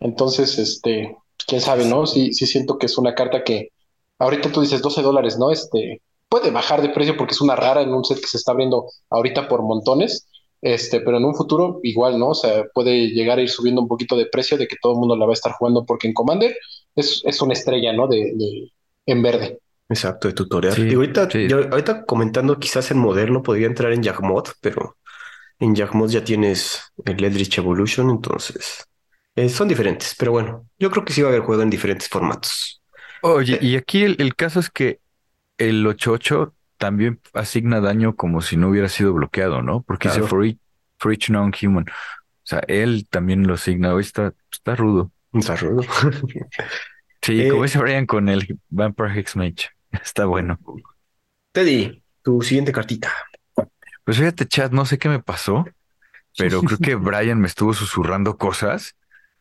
Entonces, este, quién sabe, ¿no? Sí, sí siento que es una carta que ahorita tú dices 12 dólares, ¿no? Este, puede bajar de precio porque es una rara en un set que se está abriendo ahorita por montones, este, pero en un futuro igual, ¿no? O sea, puede llegar a ir subiendo un poquito de precio de que todo el mundo la va a estar jugando porque en Commander es, es una estrella, ¿no? De, de, en verde. Exacto, de tutorial. y ahorita, ahorita comentando, quizás en moderno podría entrar en Yagmod, pero en Yagmod ya tienes el Eldritch Evolution, entonces eh, son diferentes. Pero bueno, yo creo que sí va a haber juego en diferentes formatos. Oye, eh, y aquí el, caso es que el 8-8 también asigna daño como si no hubiera sido bloqueado, ¿no? Porque dice for each, non-human. O sea, él también lo asigna. Hoy está, está rudo. Está rudo. sí, como eh, dice Brian con el Vampire Hexmage. Está bueno. Teddy, tu siguiente cartita. Pues fíjate, chat, no sé qué me pasó, pero creo que Brian me estuvo susurrando cosas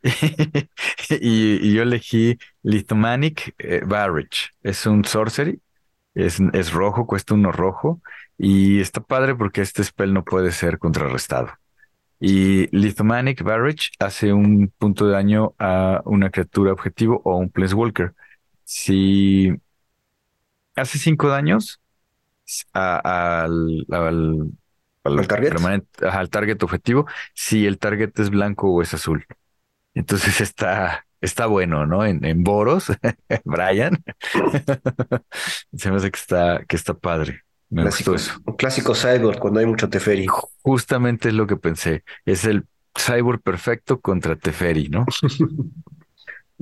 y, yo elegí Lithomanic eh, Barrage. Es un sorcery es, rojo, cuesta uno rojo. Y está padre porque este spell no puede ser contrarrestado. Y Lithomanic Barrage hace un punto de daño a una criatura objetivo o un Planeswalker. Si hace cinco daños al, al, target? al target objetivo, si el target es blanco o es azul. Entonces está, está bueno, ¿no? En, en Boros, Brian. Se me hace que está, que está padre. Me clásico, eso. Un clásico cyborg cuando hay mucho Teferi. Justamente es lo que pensé. Es el cyborg perfecto contra Teferi, ¿no?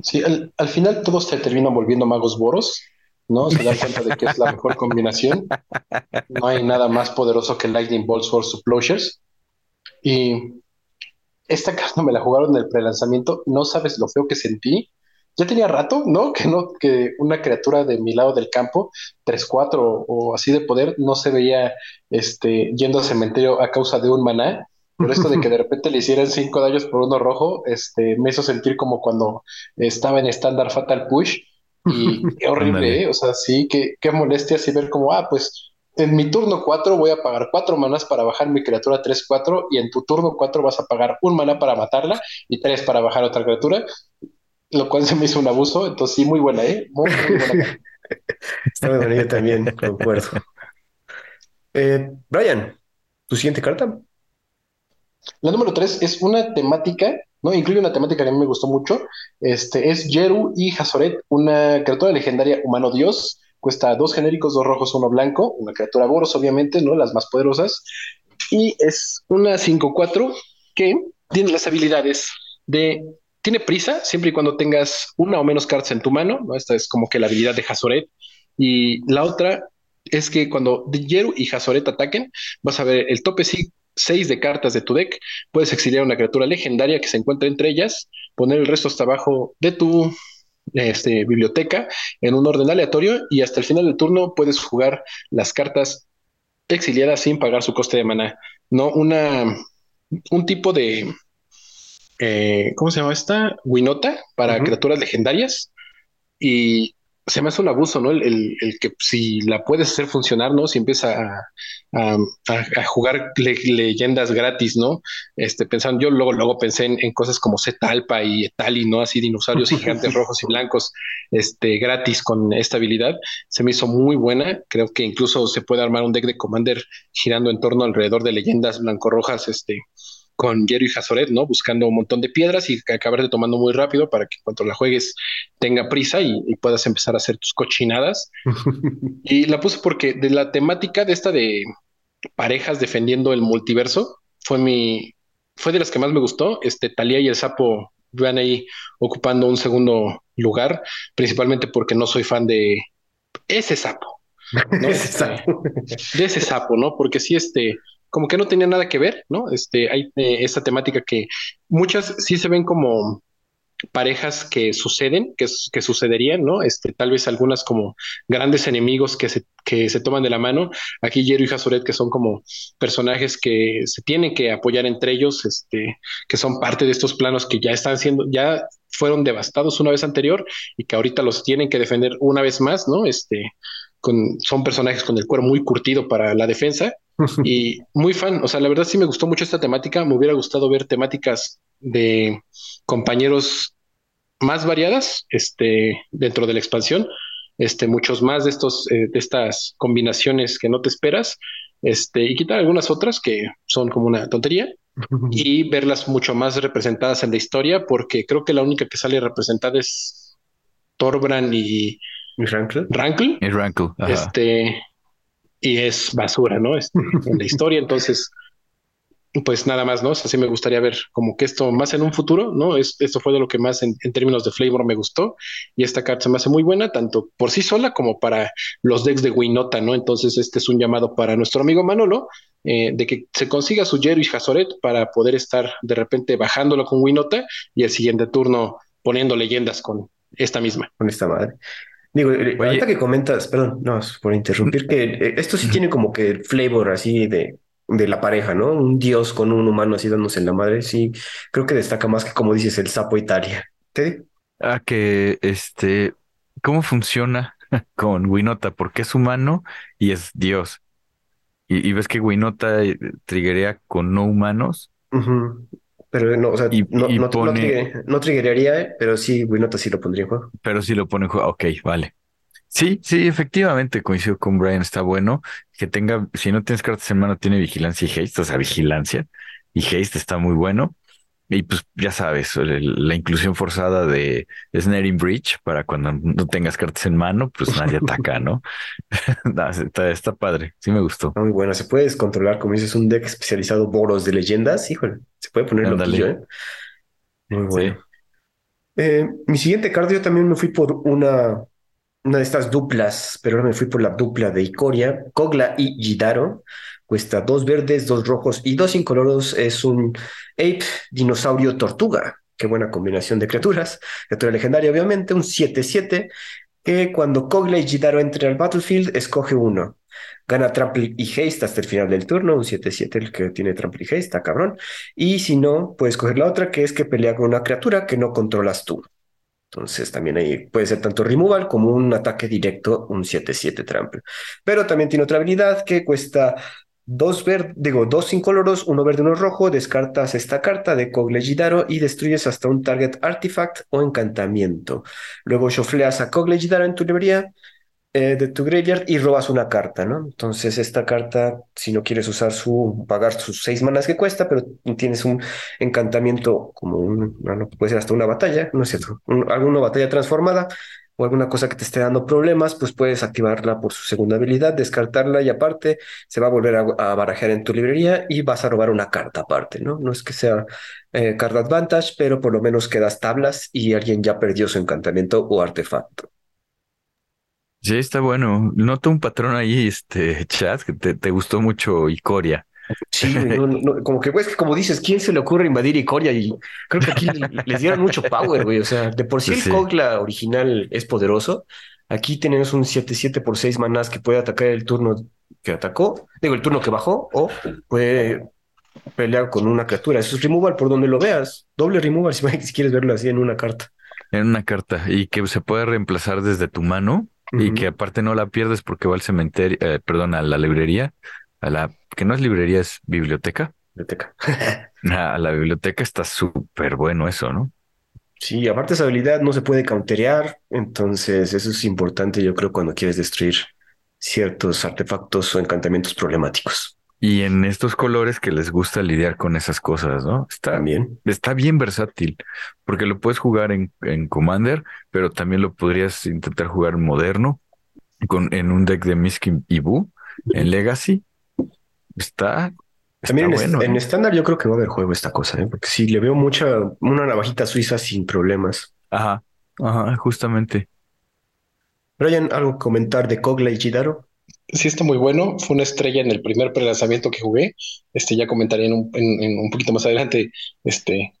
Sí, al, al final todos se terminan volviendo magos boros, ¿no? Se dan cuenta de que es la mejor combinación. No hay nada más poderoso que Lightning Bolts for Supplosiers. Y esta carta me la jugaron en el prelanzamiento, no sabes lo feo que sentí. Ya tenía rato, ¿no? Que no, que una criatura de mi lado del campo, 3-4 o así de poder, no se veía este, yendo al cementerio a causa de un maná. Pero esto de que de repente le hicieran cinco daños por uno rojo, este, me hizo sentir como cuando estaba en estándar Fatal Push. Y qué horrible, ¿eh? O sea, sí, qué, qué molestia así ver como, ah, pues en mi turno 4 voy a pagar 4 manas para bajar mi criatura 3-4 y en tu turno 4 vas a pagar un mana para matarla y 3 para bajar otra criatura, lo cual se me hizo un abuso, entonces sí, muy buena, ¿eh? Muy, buena. Está muy bonita también, concuerdo. Eh, Brian, tu siguiente carta. La número tres es una temática, ¿no? Incluye una temática que a mí me gustó mucho. Este es Yeru y Hazoret, una criatura legendaria humano dios. Cuesta dos genéricos, dos rojos, uno blanco. Una criatura Boros, obviamente, ¿no? Las más poderosas. Y es una 5-4 que tiene las habilidades de. Tiene prisa siempre y cuando tengas una o menos cartas en tu mano, ¿no? Esta es como que la habilidad de Hazoret. Y la otra es que cuando Yeru y Hazoret ataquen, vas a ver el tope sí 6 de cartas de tu deck, puedes exiliar una criatura legendaria que se encuentra entre ellas, poner el resto hasta abajo de tu este, biblioteca en un orden aleatorio y hasta el final del turno puedes jugar las cartas exiliadas sin pagar su coste de mana. No una un tipo de eh, ¿cómo se llama esta? Winota para criaturas legendarias y se me hace un abuso, ¿no? El, que si la puedes hacer funcionar, ¿no? Si empieza a, jugar leyendas gratis, ¿no? Este, pensando, yo luego, luego pensé en, cosas como Zetalpa y Etali, ¿no? Así dinosaurios gigantes rojos y blancos, este, gratis con esta habilidad. Se me hizo muy buena. Creo que incluso se puede armar un deck de Commander girando en torno alrededor de leyendas blanco-rojas, este, con Jero y Hazoret, ¿no? Buscando un montón de piedras y acabarte tomando muy rápido para que cuando la juegues tenga prisa y, puedas empezar a hacer tus cochinadas. y la puse porque de la temática de esta de parejas defendiendo el multiverso fue mi, fue de las que más me gustó. Este Talía y el sapo van ahí ocupando un segundo lugar, principalmente porque no soy fan de ese sapo. ¿no? ese sapo. de ese sapo, ¿no? Porque sí, este, como que no tenía nada que ver, ¿no? Este, hay eh, esta temática que muchas sí se ven como parejas que suceden, que, sucederían, ¿no? Este, tal vez algunas como grandes enemigos que se, que se toman de la mano. Aquí Jero y Hazoret, que son como personajes que se tienen que apoyar entre ellos, este, que son parte de estos planos que ya están siendo, ya fueron devastados una vez anterior y que ahorita los tienen que defender una vez más, ¿no? Este, con, son personajes con el cuero muy curtido para la defensa y muy fan, o sea, la verdad sí me gustó mucho esta temática, me hubiera gustado ver temáticas de compañeros más variadas este, dentro de la expansión, este, muchos más de, estos, eh, de estas combinaciones que no te esperas, este, y quitar algunas otras que son como una tontería y verlas mucho más representadas en la historia, porque creo que la única que sale representada es Torbran y Rankle. Rankle. Y Rankle. Este, y es basura, ¿no? Es, en la historia, entonces, pues nada más, ¿no? Así me gustaría ver como que esto más en un futuro, ¿no? Es, esto fue de lo que más en, términos de flavor me gustó y esta carta se me hace muy buena, tanto por sí sola como para los decks de Winota, ¿no? Entonces, este es un llamado para nuestro amigo Manolo eh, de que se consiga su Jero y Hazoret para poder estar de repente bajándolo con Winota y el siguiente turno poniendo leyendas con esta misma. Con esta madre. Digo, eh, ahorita que comentas, perdón, no, por interrumpir, que eh, esto sí tiene como que el flavor así de, de la pareja, ¿no? Un dios con un humano así dándose en la madre, sí, creo que destaca más que como dices el sapo Italia. ¿Te Ah, que este, ¿cómo funciona con Winota? Porque es humano y es dios. Y, ves que Winota eh, triggerea con no humanos. Pero no, o sea, no, no, no, triggeraría, pero sí, Winota sí lo pondría en juego. Pero sí lo pone en juego. Ok, vale. Sí, sí, efectivamente coincido con Brian, está bueno que tenga, si no tienes cartas en mano, tiene vigilancia y haste, o sea, vigilancia y haste está muy bueno. Y pues ya sabes, la inclusión forzada de Snaring Bridge para cuando no tengas cartas en mano, pues nadie ataca, ¿no? está, padre, sí me gustó. Muy bueno, se puede controlar, como dices, un deck especializado Boros de leyendas, híjole, se puede poner lo ¿eh? Muy bueno. Eh, mi siguiente card yo también me fui por una, una de estas duplas, pero ahora me fui por la dupla de Icoria, Kogla y Gidaro. Cuesta dos verdes, dos rojos y dos incoloros. Es un Ape Dinosaurio Tortuga. Qué buena combinación de criaturas. Criatura legendaria, obviamente. Un 7-7 que cuando Kogla y Jidaro entren al battlefield, escoge uno. Gana Trample y Haste hasta el final del turno, un 7-7 el que tiene Trample y Haste, está cabrón. Y si no, puedes coger la otra, que es que pelea con una criatura que no controlas tú. Entonces también ahí puede ser tanto removal como un ataque directo, un 7-7 trample. Pero también tiene otra habilidad que cuesta dos verdes, digo, dos incoloros, uno verde, uno rojo, descartas esta carta de Kogle Jidaro y destruyes hasta un target artifact o encantamiento. Luego shofleas a Kogle Jidaro en tu librería eh, de tu graveyard y robas una carta, ¿no? Entonces, esta carta, si no quieres usar su, pagar sus seis manas que cuesta, pero tienes un encantamiento como un, bueno, puede ser hasta una batalla, ¿no es cierto? alguna batalla transformada o alguna cosa que te esté dando problemas, pues puedes activarla por su segunda habilidad, descartarla y aparte se va a volver a, barajar en tu librería y vas a robar una carta aparte, ¿no? No es que sea eh, card advantage, pero por lo menos quedas tablas y alguien ya perdió su encantamiento o artefacto. Sí, está bueno. Noto un patrón ahí, este chat, que te, gustó mucho Icoria. Sí, como que, pues, como dices, ¿quién se le ocurre invadir Icoria? Y creo que aquí les dieron mucho power, güey. O sea, de por sí el Kogla original es poderoso. Aquí tenemos un 7-7 por 6 manás que puede atacar el turno que atacó, digo, el turno que bajó, o puede pelear con una criatura. Eso es removal por donde lo veas. Doble removal si, si quieres verlo así en una carta. En una carta. Y que se puede reemplazar desde tu mano y que aparte no la pierdes porque va al cementerio, eh, perdón, a la librería, a la que no es librería, es biblioteca. Biblioteca. a la biblioteca está súper bueno eso, ¿no? Sí, aparte esa habilidad no se puede counterear, entonces eso es importante yo creo cuando quieres destruir ciertos artefactos o encantamientos problemáticos. Y en estos colores que les gusta lidiar con esas cosas, ¿no? Está bien. Está bien versátil, porque lo puedes jugar en, en Commander, pero también lo podrías intentar jugar en moderno, con, en un deck de Miskin y Boo, en Legacy. Está, también en, estándar yo creo que va a haber juego esta cosa, ¿eh? porque sí, le veo mucha, una navajita suiza sin problemas. Ajá, ajá, justamente. Brian, ¿algo que comentar de Kogla y Jidaro? sí está muy bueno. Fue una estrella en el primer prelanzamiento que jugué. Este ya comentaré en un, en, un poquito más adelante, este,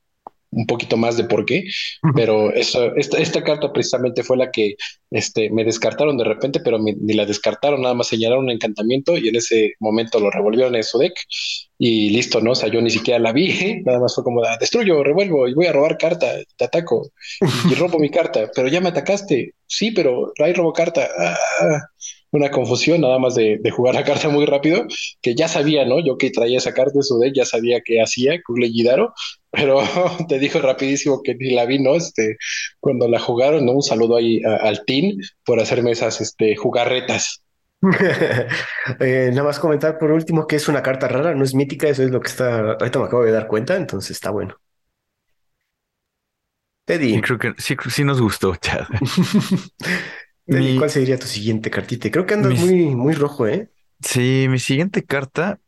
un poquito más de por qué, pero eso, esta, esta carta precisamente fue la que este, me descartaron de repente, pero ni la descartaron, nada más señalaron un encantamiento y en ese momento lo revolvieron en su deck y listo, ¿no? O sea, yo ni siquiera la vi, nada más fue como, ah, destruyo, revuelvo y voy a robar carta, te ataco y robo mi carta, pero ya me atacaste, sí, pero ahí robo carta. Ah, una confusión nada más de, jugar la carta muy rápido, que ya sabía, ¿no? Yo que traía esa carta de su deck, ya sabía qué hacía Kugle Gidaro, pero te dijo rapidísimo que ni la vi, ¿no? Este, cuando la jugaron, ¿no? Un saludo ahí al team por hacerme esas este, jugarretas. Eh, nada más comentar por último que es una carta rara, no es mítica, eso es lo que está, ahorita me acabo de dar cuenta, entonces está bueno. Teddy. creo que sí, sí nos gustó, Chad. ¿Cuál sería tu siguiente cartita? Creo que andas muy, muy rojo, ¿eh? Sí, mi siguiente carta,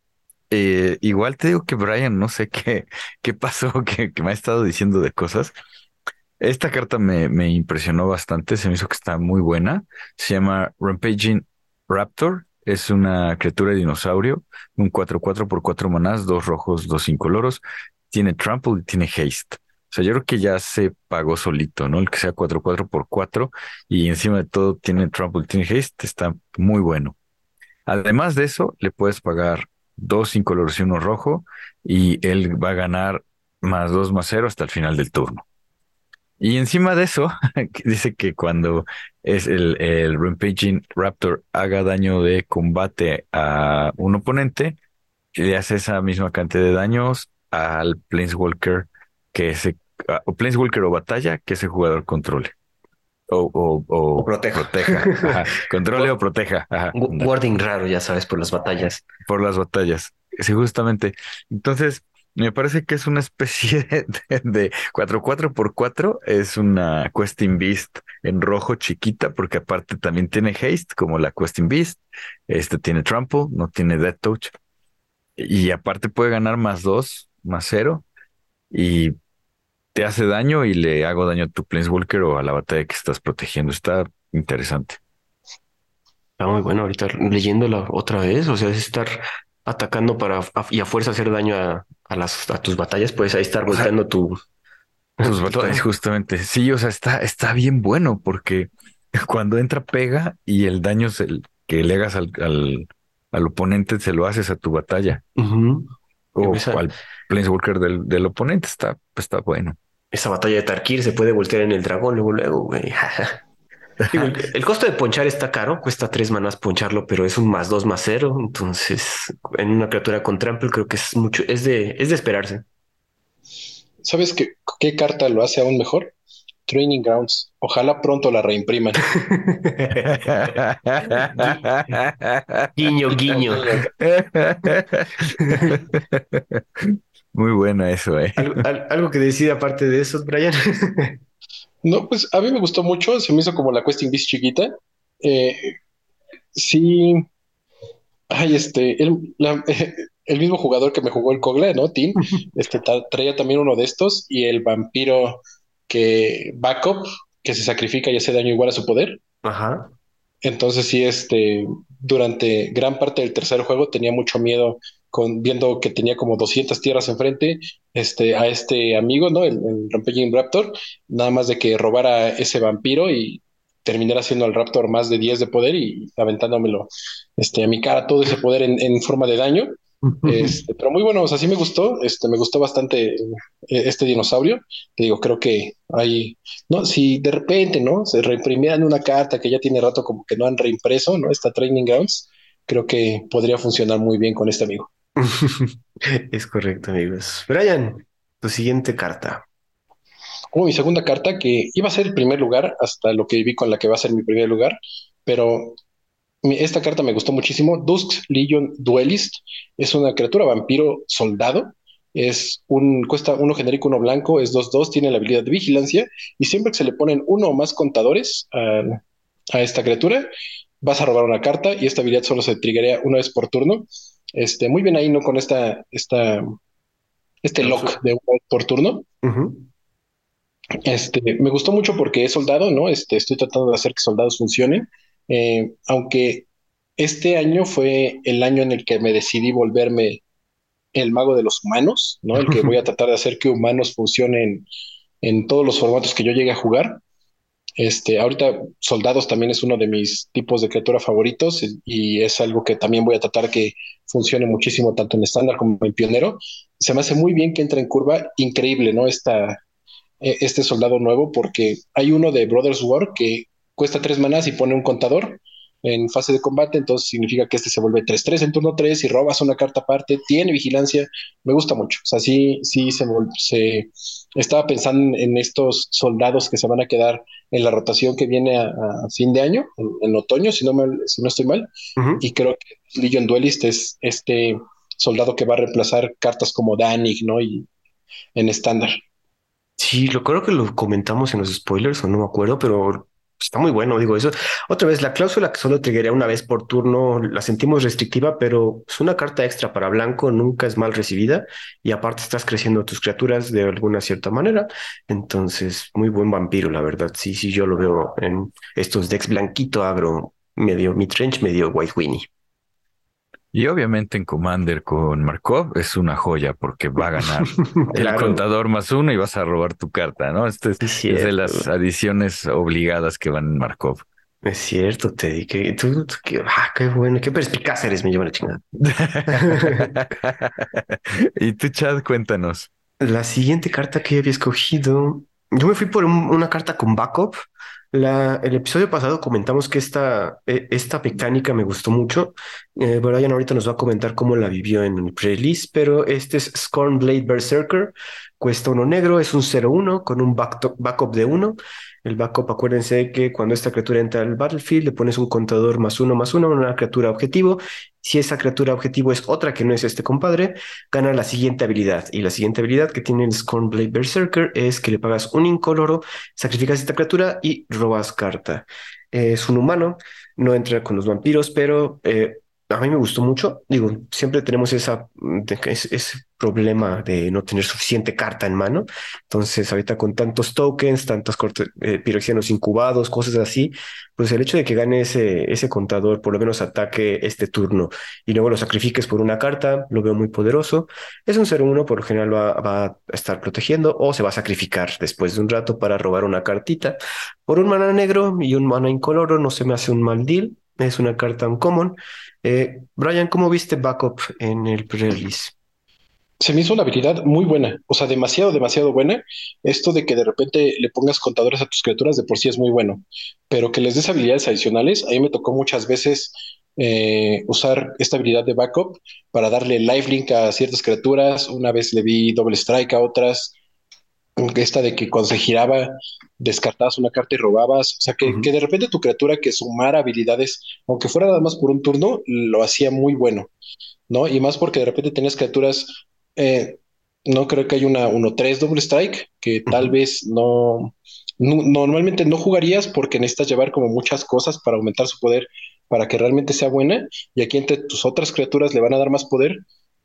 eh, igual te digo que Brian, no sé qué, qué pasó, que, me ha estado diciendo de cosas. Esta carta me, me impresionó bastante, se me hizo que está muy buena. Se llama Rampaging Raptor, es una criatura de dinosaurio, un 4-4 por 4 manás, dos rojos, dos incoloros, tiene trample y tiene haste. O sea, yo creo que ya se pagó solito, ¿no? El que sea 4-4 por 4 y encima de todo tiene Trample, tiene Haste, está muy bueno. Además de eso, le puedes pagar dos sin colores y uno rojo y él va a ganar más dos más cero hasta el final del turno. Y encima de eso, dice que cuando es el, el Rampaging Raptor haga daño de combate a un oponente, le hace esa misma cantidad de daños al Planeswalker que ah, o Planeswalker o batalla, que ese jugador controle. O, o, o, proteja. Controle o proteja. Wording raro, ya sabes, por las batallas. Por las batallas. Sí, justamente. Entonces, me parece que es una especie de, 4-4 por 4 Es una Questing Beast en rojo chiquita, porque aparte también tiene haste, como la Questing Beast. Este tiene Trample, no tiene Death Touch. Y aparte puede ganar más 2, más 0. Y te hace daño y le hago daño a tu Planeswalker o a la batalla que estás protegiendo. Está interesante. Está muy bueno ahorita leyéndola otra vez. O sea, es estar atacando para y a fuerza hacer daño a, a las a tus batallas, pues ahí estar volteando tu tus batallas, justamente. Sí, o sea, está, está bien bueno porque cuando entra pega y el daño que le hagas al, al, oponente se lo haces a tu batalla. O al Planeswalker del, del oponente. Está, está bueno esa batalla de Tarkir se puede voltear en el dragón luego, luego, güey. el, costo de ponchar está caro, cuesta tres manas poncharlo, pero es un más dos más cero. Entonces, en una criatura con trample, creo que es mucho, es de, es de esperarse. ¿Sabes qué, qué carta lo hace aún mejor? Training Grounds. Ojalá pronto la reimpriman. guiño, guiño. Muy buena eso, eh. ¿Algo, que decir aparte de eso, Brian? no, pues a mí me gustó mucho. Se me hizo como la Questing Beast chiquita. Eh, sí. Ay, este, el, el, mismo jugador que me jugó el Cogle, ¿no? Tim, este, traía también uno de estos y el vampiro que backup, que se sacrifica y hace daño igual a su poder. Ajá. Entonces sí, este, durante gran parte del tercer juego tenía mucho miedo con viendo que tenía como 200 tierras enfrente, este, a este amigo, ¿no? El, el Rampaging Raptor, nada más de que robara ese vampiro y terminara siendo al Raptor más de 10 de poder y aventándomelo este, a mi cara todo ese poder en, en forma de daño. Este, pero muy bueno, o sea, sí me gustó, este, me gustó bastante eh, este dinosaurio. Te digo, creo que hay, no, si de repente, ¿no? Se reimprimieran una carta que ya tiene rato como que no han reimpreso, ¿no? Esta Training Grounds, creo que podría funcionar muy bien con este amigo. es correcto, amigos. Brian, tu siguiente carta. Como mi segunda carta, que iba a ser el primer lugar, hasta lo que vi con la que va a ser mi primer lugar, pero esta carta me gustó muchísimo. Dusk Legion Duelist es una criatura vampiro soldado. Es un, cuesta uno genérico, uno blanco, es 2-2, tiene la habilidad de vigilancia y siempre que se le ponen uno o más contadores a, esta criatura, vas a robar una carta y esta habilidad solo se triggerea una vez por turno. Este, muy bien ahí, ¿no? Con esta, esta, este lock de vez por turno. Este, me gustó mucho porque es soldado, ¿no? Este, estoy tratando de hacer que soldados funcionen. Eh, aunque este año fue el año en el que me decidí volverme el mago de los humanos, ¿no? El que voy a tratar de hacer que humanos funcionen en todos los formatos que yo llegue a jugar. Este, ahorita soldados también es uno de mis tipos de criatura favoritos y es algo que también voy a tratar que funcione muchísimo tanto en estándar como en pionero. Se me hace muy bien que entra en curva, increíble, ¿no? Esta, e, este soldado nuevo porque hay uno de Brothers War que cuesta tres manas y pone un contador en fase de combate, entonces significa que este se vuelve 3-3 en turno 3 y robas una carta aparte, tiene vigilancia, me gusta mucho. O sea, sí, sí se estaba pensando en estos soldados que se van a quedar en la rotación que viene a, fin de año, en, otoño, si no, si no estoy mal, y creo que Legion Duelist es este soldado que va a reemplazar cartas como Danik, ¿no? Y en estándar. Sí, lo creo que lo comentamos en los spoilers, o no me acuerdo, pero está muy bueno, digo eso. Otra vez, la cláusula que solo triggería una vez por turno la sentimos restrictiva, pero es una carta extra para blanco, nunca es mal recibida y aparte estás creciendo tus criaturas de alguna cierta manera. Entonces, muy buen vampiro, la verdad. Sí, sí, yo lo veo en estos decks blanquito agro, medio midrange, medio white winnie. Y obviamente en Commander con Markov es una joya porque va a ganar el contador más uno y vas a robar tu carta, ¿no? Este es, de las adiciones obligadas que van en Markov. Es cierto, Teddy, que tú, ah, qué bueno, qué perspicaz eres, me lleva la chingada. y tú, Chad, cuéntanos. La siguiente carta que había escogido, yo me fui por una carta con backup, la, el episodio pasado comentamos que esta, e, esta mecánica me gustó mucho. Eh, Brian ahorita nos va a comentar cómo la vivió en el release, pero este es Scornblade Berserker. Cuesta uno negro, es un 0-1 con un backup de 1 el backup, acuérdense que cuando esta criatura entra al battlefield, le pones un contador más uno más uno a una criatura objetivo. Si esa criatura objetivo es otra que no es este compadre, gana la siguiente habilidad. Y la siguiente habilidad que tiene el Scornblade Berserker es que le pagas un incoloro, sacrificas esta criatura y robas carta. es un humano, no entra con los vampiros, pero eh, a mí me gustó mucho. Digo, siempre tenemos esa, ese, problema de no tener suficiente carta en mano. Entonces, ahorita con tantos tokens, tantos eh, piroxianos incubados, cosas así, pues el hecho de que gane ese, ese contador, por lo menos ataque este turno y luego lo sacrifiques por una carta, lo veo muy poderoso. Es un 0-1, por lo general va, va, a estar protegiendo o se va a sacrificar después de un rato para robar una cartita. Por un mana negro y un mana incoloro no se me hace un mal deal. Es una carta uncommon. Eh, Brian, ¿cómo viste Backup en el pre-release? Se me hizo una habilidad muy buena, o sea, demasiado, demasiado buena. Esto de que de repente le pongas contadores a tus criaturas de por sí es muy bueno, pero que les des habilidades adicionales, a mí me tocó muchas veces eh, usar esta habilidad de backup para darle lifelink a ciertas criaturas. Una vez le vi doble strike a otras. esta de que cuando se giraba, descartabas una carta y robabas. O sea, que, que de repente tu criatura que sumara habilidades, aunque fuera nada más por un turno, lo hacía muy bueno, ¿no? Y más porque de repente tenías criaturas, eh, no creo que haya una 1-3 Double Strike, que tal vez no, normalmente no jugarías porque necesitas llevar como muchas cosas para aumentar su poder para que realmente sea buena y aquí entre tus otras criaturas le van a dar más poder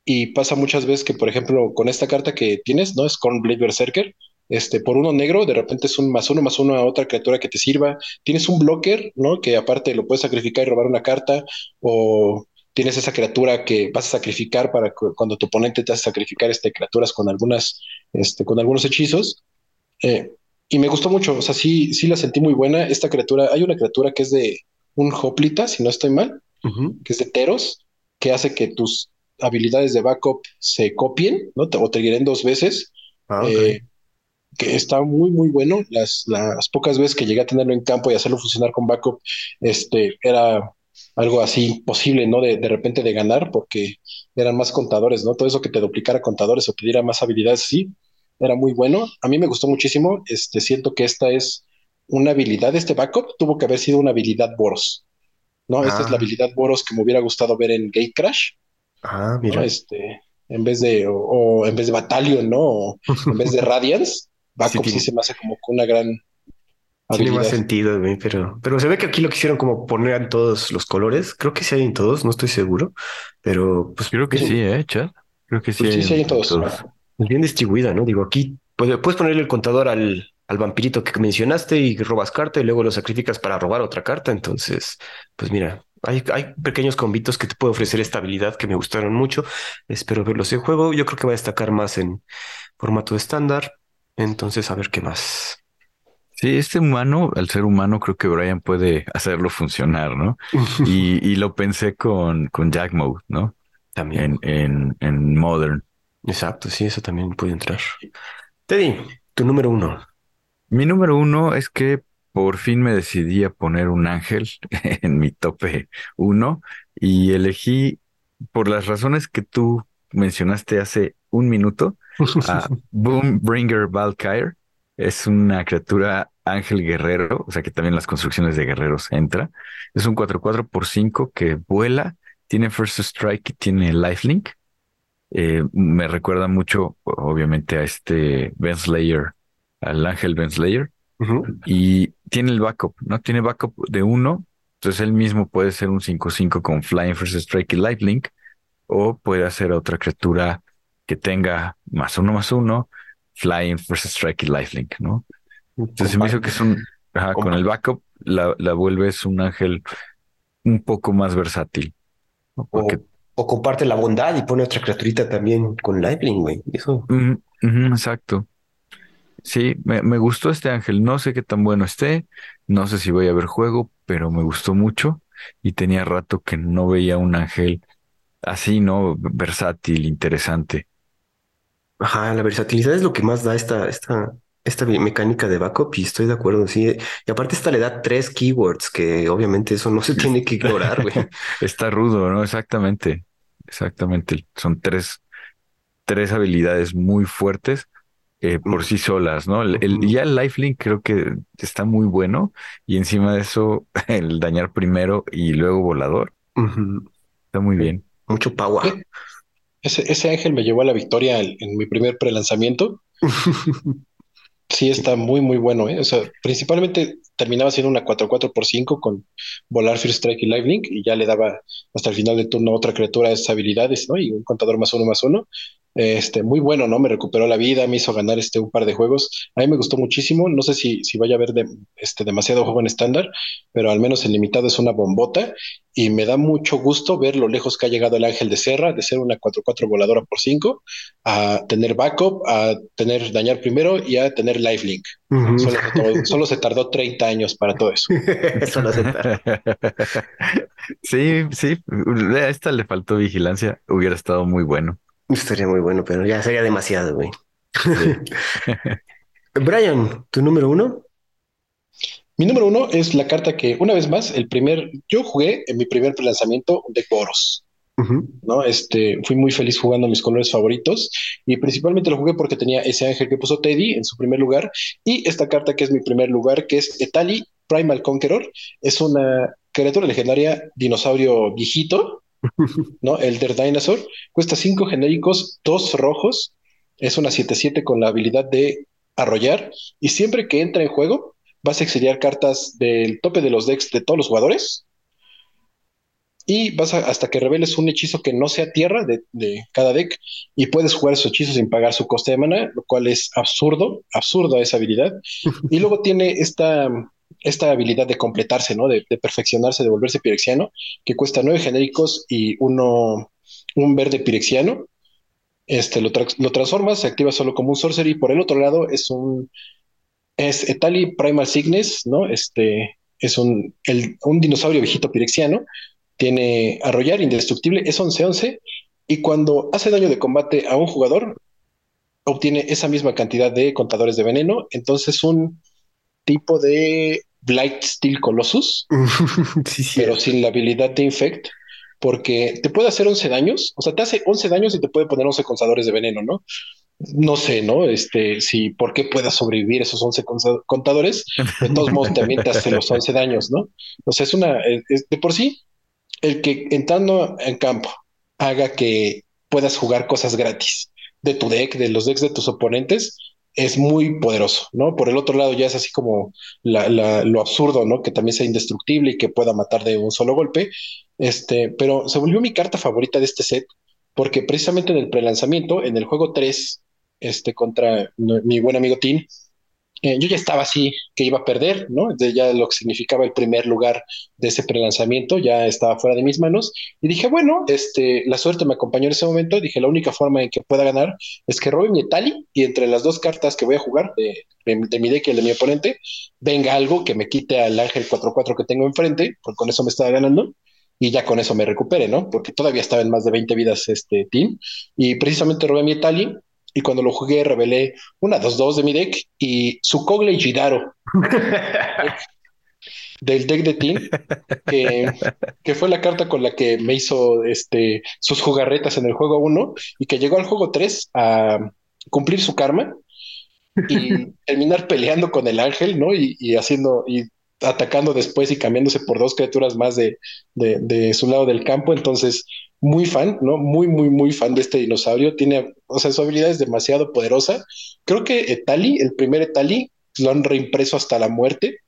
y pasa muchas veces que por ejemplo con esta carta que tienes, ¿no? Es Blade Berserker, este, por uno negro, de repente es un más uno más uno a otra criatura que te sirva. Tienes un blocker, ¿no? Que aparte lo puedes sacrificar y robar una carta, o tienes esa criatura que vas a sacrificar para cuando tu oponente te hace sacrificar este, criaturas con algunas, este, con algunos hechizos. Eh, y me gustó mucho, o sea, sí, sí la sentí muy buena. Esta criatura, hay una criatura que es de un Hoplita, si no estoy mal, que es de Teros, que hace que tus habilidades de backup se copien, ¿no? O te dos veces. Ah, eh, que está muy, muy bueno. Las, las pocas veces que llegué a tenerlo en campo y hacerlo funcionar con backup, este, era algo así posible, ¿no? De, de repente de ganar, porque eran más contadores, ¿no? Todo eso que te duplicara contadores o te diera más habilidades, sí, era muy bueno. A mí me gustó muchísimo. Este, siento que esta es una habilidad, este backup tuvo que haber sido una habilidad Boros. ¿no? Esta es la ah. habilidad Boros que me hubiera gustado ver en Gate Crash. Ah, mira. Este, en vez de, o, en vez de Battalion, ¿no? O en vez de Radiance, backup sí, se me hace como una gran tiene más sentido, pero, pero se ve que aquí lo quisieron como poner en todos los colores. Creo que sí hay en todos, no estoy seguro, pero pues creo que sí, ¿eh, Chad? Creo que sí. Pues sí, sí hay en todos bien distribuida, ¿no? Digo, aquí puedes, puedes ponerle el contador al, al vampirito que mencionaste y robas carta y luego lo sacrificas para robar otra carta. Entonces, pues mira, hay, hay pequeños convitos que te puede ofrecer esta habilidad que me gustaron mucho. Espero verlos en juego. Yo creo que va a destacar más en formato estándar. Entonces, a ver qué más. Sí, este humano, al ser humano, creo que Brian puede hacerlo funcionar, ¿no? y, y, lo pensé con, con Jack Mode, ¿no? También. En, en, en Modern. Exacto, sí, eso también puede entrar. Teddy, tu número uno. Mi número uno es que por fin me decidí a poner un ángel en mi tope uno y elegí por las razones que tú mencionaste hace un minuto a Boombringer Valkyrie. Es una criatura ángel guerrero, o sea que también las construcciones de guerreros entra. Es un 4-4 por 5 que vuela, tiene First Strike y tiene Lifelink. Eh, me recuerda mucho, obviamente, a este Ben Slayer, al ángel Ben Slayer. Y tiene el backup, ¿no? Tiene backup de uno. Entonces él mismo puede ser un 5-5 con Flying First Strike y Lifelink. O puede hacer otra criatura que tenga más uno más uno, Flying First Strike y Lifelink, ¿no? Entonces me hizo que es un. con el backup la, la vuelves un ángel un poco más versátil. Porque o comparte la bondad y pone otra criaturita también con Lightning, güey. Eso. exacto. Sí, me, me, gustó este ángel. No sé qué tan bueno esté, no sé si voy a ver juego, pero me gustó mucho y tenía rato que no veía un ángel así, ¿no? Versátil, interesante. Ajá, la versatilidad es lo que más da esta, esta, esta mecánica de backup y estoy de acuerdo, sí. Y aparte esta le da tres keywords que obviamente eso no se tiene que ignorar, güey. Está rudo, ¿no? Exactamente. Exactamente. Son tres, tres habilidades muy fuertes eh, por mm. sí solas, ¿no? El, ya el lifelink creo que está muy bueno y encima de eso el dañar primero y luego volador. Está muy bien. Mucho power. Ese, ese ángel me llevó a la victoria en mi primer prelanzamiento. Sí, está muy, muy bueno. ¿eh? O sea, principalmente terminaba siendo una 4-4 por 5 con volar First Strike y Live y ya le daba hasta el final del turno otra criatura de esas habilidades, ¿no? Y un contador más uno más uno. Este, muy bueno, ¿no? Me recuperó la vida, me hizo ganar este un par de juegos. A mí me gustó muchísimo. No sé si, si vaya a haber de, este, demasiado juego en estándar, pero al menos el limitado es una bombota. Y me da mucho gusto ver lo lejos que ha llegado el Ángel de Serra, de ser una 4-4 voladora por 5, a tener backup, a tener dañar primero y a tener lifelink. solo, se tardó 30 años para todo eso. solo se sí, sí. A esta le faltó vigilancia. Hubiera estado muy bueno. Estaría muy bueno, pero ya sería demasiado, güey. Brian, ¿tu número uno? Mi número uno es la carta que, una vez más, el primer, yo jugué en mi primer lanzamiento de Boros. ¿no? Este, fui muy feliz jugando mis colores favoritos y principalmente lo jugué porque tenía ese ángel que puso Teddy en su primer lugar y esta carta que es mi primer lugar, que es Etali Primal Conqueror. Es una criatura legendaria dinosaurio viejito, ¿no? Elder Dinosaur. Cuesta cinco genéricos, dos rojos. Es una 7-7 con la habilidad de arrollar y siempre que entra en juego vas a exiliar cartas del tope de los decks de todos los jugadores y vas hasta que reveles un hechizo que no sea tierra de, cada deck y puedes jugar su hechizo sin pagar su coste de mana, lo cual es absurdo, absurdo esa habilidad. y luego tiene esta, esta habilidad de completarse, ¿no? De, perfeccionarse, de volverse pirexiano, que cuesta nueve genéricos y uno, un verde pirexiano. Este, lo, lo transformas, se activa solo como un sorcery. Por el otro lado, es un es Etali Primal Signes, ¿no? Este es un, un dinosaurio viejito pirexiano tiene arrollar indestructible, es 11-11 y cuando hace daño de combate a un jugador, obtiene esa misma cantidad de contadores de veneno. Entonces, un tipo de Blight Steel Colossus, pero sin la habilidad de Infect, porque te puede hacer 11 daños, o sea, te hace 11 daños y te puede poner 11 contadores de veneno, ¿no? No sé, ¿no? Este, si por qué pueda sobrevivir esos 11 contadores, de todos modos también te hace los 11 daños, ¿no? O sea, es una, de por sí, el que entrando en campo haga que puedas jugar cosas gratis de tu deck, de los decks de tus oponentes, es muy poderoso, ¿no? Por el otro lado ya es así como lo absurdo, ¿no? Que también sea indestructible y que pueda matar de un solo golpe. Este, pero se volvió mi carta favorita de este set porque precisamente en el prelanzamiento, en el juego 3, este, contra mi buen amigo Tim, eh, yo ya estaba así que iba a perder, ¿no? De ya lo que significaba el primer lugar de ese prelanzamiento ya estaba fuera de mis manos y dije, bueno, este, la suerte me acompañó en ese momento. Dije, la única forma en que pueda ganar es que robe mi Etali y entre las dos cartas que voy a jugar de, mi deck y el de mi oponente, venga algo que me quite al ángel 4-4 que tengo enfrente, porque con eso me estaba ganando y ya con eso me recupere, ¿no? Porque todavía estaba en más de 20 vidas este team y precisamente robé mi Etali y cuando lo jugué revelé una 2-2 de mi deck y su Cogle Jidaro del deck de Team, que, fue la carta con la que me hizo este, sus jugarretas en el juego 1 y que llegó al juego 3 a cumplir su karma y terminar peleando con el ángel, ¿no? Y, y haciendo, y atacando después y cambiándose por dos criaturas más de, de, de, su lado del campo. Entonces, muy fan, ¿no? Muy, muy, muy fan de este dinosaurio. Tiene, o sea, su habilidad es demasiado poderosa. Creo que Etali, el primer Etali, lo han reimpreso hasta la muerte,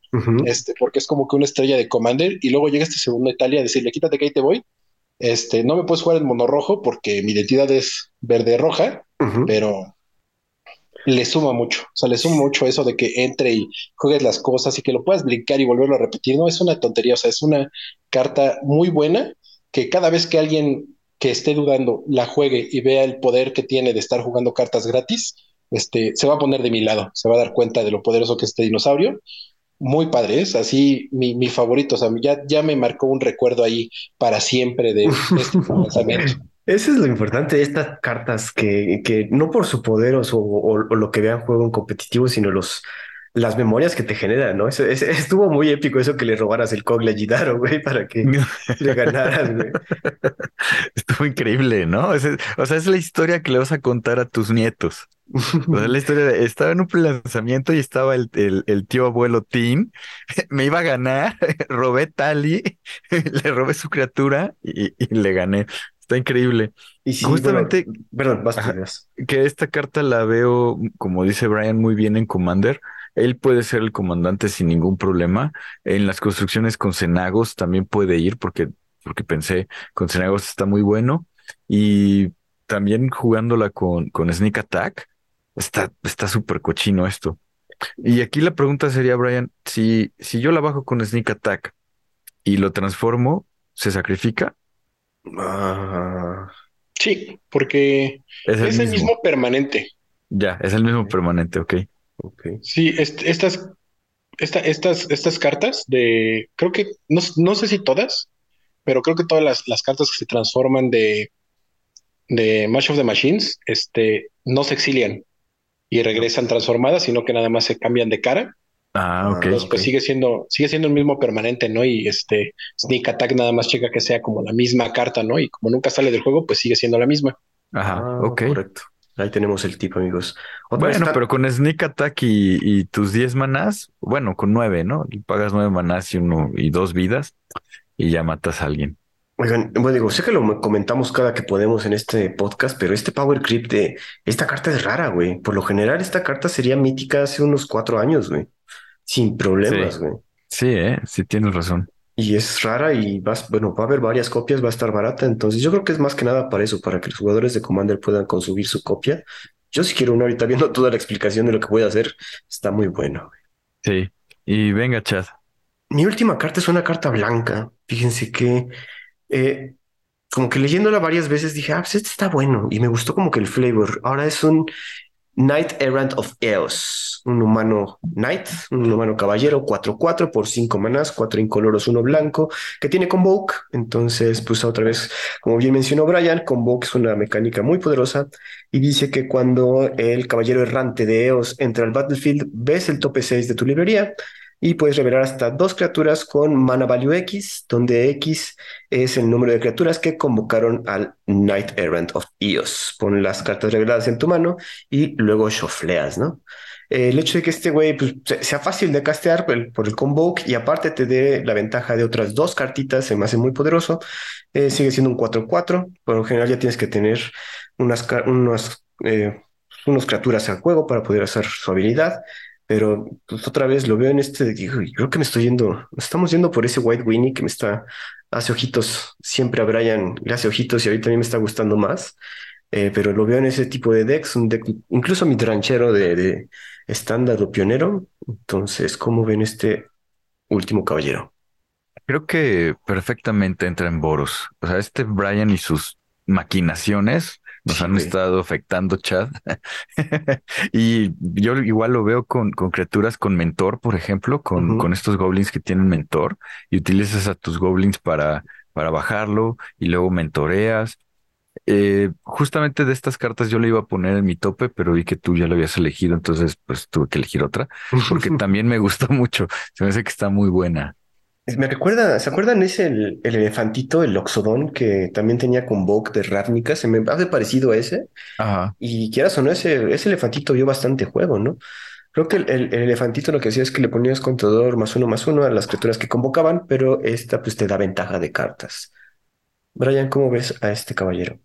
este, porque es como que una estrella de Commander, y luego llega este segundo Etali a decirle, quítate que ahí te voy. Este, no me puedes jugar en mono rojo porque mi identidad es verde-roja, pero le suma mucho, o sea, le suma mucho eso de que entre y juegues las cosas y que lo puedas brincar y volverlo a repetir, no es una tontería, o sea, es una carta muy buena que cada vez que alguien que esté dudando la juegue y vea el poder que tiene de estar jugando cartas gratis, este, se va a poner de mi lado, se va a dar cuenta de lo poderoso que es este dinosaurio. Muy padre, es así mi, mi favorito, o sea, ya, ya me marcó un recuerdo ahí para siempre de este lanzamiento. Eso es lo importante de estas cartas, que, que no por su poder o, o, lo que vean juego en competitivo, sino los, las memorias que te generan, ¿no? Eso, estuvo muy épico eso que le robaras el Cogle a Gidaro, güey, para que le ganaras, güey. Estuvo increíble, ¿no? o sea, es la historia que le vas a contar a tus nietos. O sea, la historia de, estaba en un lanzamiento y estaba el, el, tío abuelo Tim, me iba a ganar, robé Tali, le robé su criatura y, le gané. Está increíble. Y justamente, perdón, que esta carta la veo, como dice Brian, muy bien en Commander él puede ser el comandante sin ningún problema. En las construcciones con Cenagos también puede ir porque, porque pensé con Cenagos está muy bueno. Y también jugándola con, con Sneak Attack, está súper cochino esto. Y aquí la pregunta sería, Brian, si, si yo la bajo con Sneak Attack y lo transformo, ¿se sacrifica? Ah. sí, porque es el, mismo. permanente. Ya, es el mismo permanente, ok. Sí, estas, estas, estas cartas de, creo que, no, no, sé si todas, pero creo que todas las, las cartas que se transforman de, de Match of the Machines, este, no se exilian y regresan transformadas, sino que nada más se cambian de cara. Ah, ok. Entonces, pues sigue siendo, sigue siendo el mismo permanente, ¿no? Y este Sneak Attack nada más checa que sea como la misma carta, ¿no? Y como nunca sale del juego, pues sigue siendo la misma. Ajá, Ah, ok. Correcto. Ahí tenemos el tip, amigos. Otra Bueno, está- pero con Sneak Attack y, y tus 10 manás, bueno, con 9, ¿no? Y pagas 9 manás y uno y dos vidas y ya matas a alguien. Oigan, bueno, digo, sé que lo comentamos cada que podemos en este podcast, pero este Power Creep de esta carta es rara, güey. Por lo general, esta carta sería mítica hace unos cuatro años, güey. Sin problemas, Sí. güey. Sí, ¿eh? Sí tienes razón. Y es rara y vas, bueno, va a haber varias copias, va a estar barata. Entonces, yo creo que es más que nada para eso, para que los jugadores de Commander puedan consumir su copia. Yo sí quiero una ahorita viendo toda la explicación de lo que voy a hacer. Está muy bueno. Sí. Y venga, Chad. Mi última carta es una carta blanca. Fíjense que eh, como que leyéndola varias veces dije, ah, pues este está bueno y me gustó como que el flavor. Ahora es un Knight Errant of Eos, un humano Knight, un humano caballero, 4-4 por 5 manás, 4 incoloros, 1 blanco, que tiene Convoke. Entonces, pues otra vez, como bien mencionó Brian, Convoke es una mecánica muy poderosa y dice que cuando el caballero errante de Eos entra al battlefield, ves el tope 6 de tu librería y puedes revelar hasta dos criaturas con mana value X, donde X es el número de criaturas que convocaron al Knight Errant of Eos. Pon las cartas reveladas en tu mano y luego shuffleas, ¿no? Eh, el hecho de que este güey pues, se- sea fácil de castear por el, por convoke y aparte te dé la ventaja de otras dos cartitas, se me hace muy poderoso. Eh, sigue siendo un 4-4. Por lo general ya tienes que tener unas, eh, unas criaturas al juego para poder hacer su habilidad. Pero pues, otra vez lo veo en este, creo que me estoy yendo, estamos yendo por ese White Winnie que me está, hace ojitos, siempre a Brian le hace ojitos y ahorita mí me está gustando más. Eh, pero lo veo en ese tipo de decks, un deck, incluso mi tranchero de estándar o pionero. Entonces, ¿cómo ven este último caballero? Creo que perfectamente entra en Boros. O sea, este Brian y sus maquinaciones nos han estado afectando, Chad. y yo igual lo veo con, con criaturas con mentor, por ejemplo, con, con estos goblins que tienen mentor y utilizas a tus goblins para, para bajarlo y luego mentoreas. Eh, justamente de estas cartas yo le iba a poner en mi tope, pero vi que tú ya lo habías elegido, entonces pues tuve que elegir otra, porque también me gustó mucho. Se me hace que está muy buena. Me recuerda, ¿se acuerdan ese el, el elefantito, el Oxodón, que también tenía Convoke de Ravnica? Se me hace parecido a ese. Ajá. Y quieras o no, ese, ese elefantito vio bastante juego, ¿no? Creo que el, el- el elefantito lo que hacía es que le ponías contador más uno más uno a las criaturas que convocaban, pero esta pues te da ventaja de cartas. Brian, ¿cómo ves a este caballero?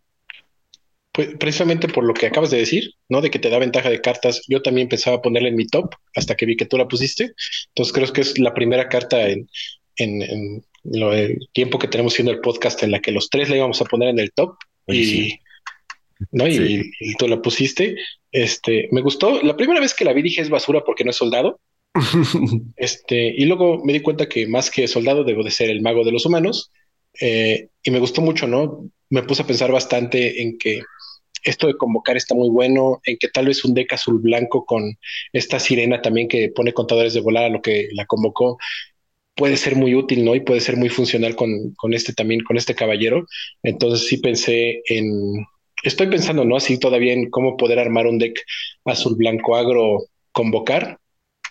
Pues precisamente por lo que acabas de decir, ¿no? De que te da ventaja de cartas, yo también pensaba ponerla en mi top hasta que vi que tú la pusiste. Entonces creo que es la primera carta en, en, en lo, el tiempo que tenemos haciendo el podcast en la que los tres la íbamos a poner en el top Oye, y, sí. ¿no? Y tú la pusiste. Este, me gustó. La primera vez que la vi dije es basura porque no es soldado. Este, y luego me di cuenta que más que soldado debo de ser el mago de los humanos. Eh, y me gustó mucho, ¿no? Me puse a pensar bastante en que esto de convocar está muy bueno, en que tal vez un deck azul blanco con esta sirena también que pone contadores de volar a lo que la convocó puede ser muy útil, ¿no? Y puede ser muy funcional con, con este también, con este caballero. Entonces sí pensé en, estoy pensando, ¿no? Así todavía en cómo poder armar un deck azul blanco agro convocar,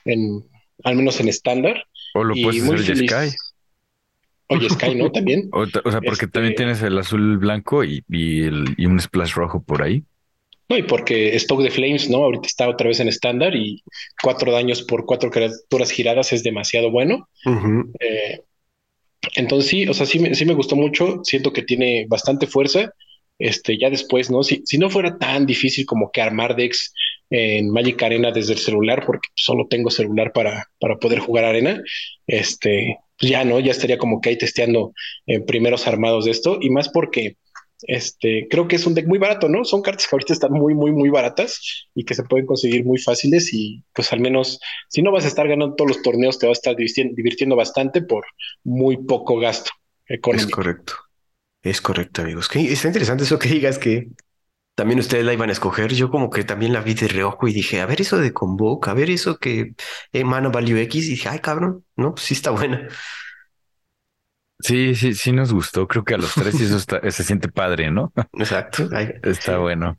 en, al menos en estándar. O lo Y puedes muy hacer feliz. Sky. Oye, Sky, ¿no? También. O, sea, porque Este- también tienes el azul blanco y, y, el, y un splash rojo por ahí. No, y porque Stoke de Flames, ¿no? Ahorita está otra vez en estándar y cuatro daños por cuatro criaturas giradas es demasiado bueno. Eh, entonces sí, o sea, sí me, sí me gustó mucho, siento que tiene bastante fuerza. Este, ya después, ¿no? Si, si no fuera tan difícil como que armar decks en Magic Arena desde el celular, porque solo tengo celular para, para poder jugar arena, este, pues ya, ¿no? Ya estaría como que ahí testeando eh, primeros armados de esto, y más porque este, creo que es un deck muy barato, ¿no? Son cartas que ahorita están muy, muy, muy baratas y que se pueden conseguir muy fáciles y pues al menos si no vas a estar ganando todos los torneos, te vas a estar divirtiendo, divirtiendo bastante por muy poco gasto Es económico. correcto. Es correcto, amigos. Que está interesante eso que digas que también ustedes la iban a escoger. Yo como que también la vi de reojo y dije, a ver eso de Convoke, a ver eso que eh, Mana Value X. Y dije, ay, cabrón, no, pues sí está buena. Sí, sí, sí nos gustó. Creo que a los tres y eso está, se siente padre, ¿no? Exacto. está bueno.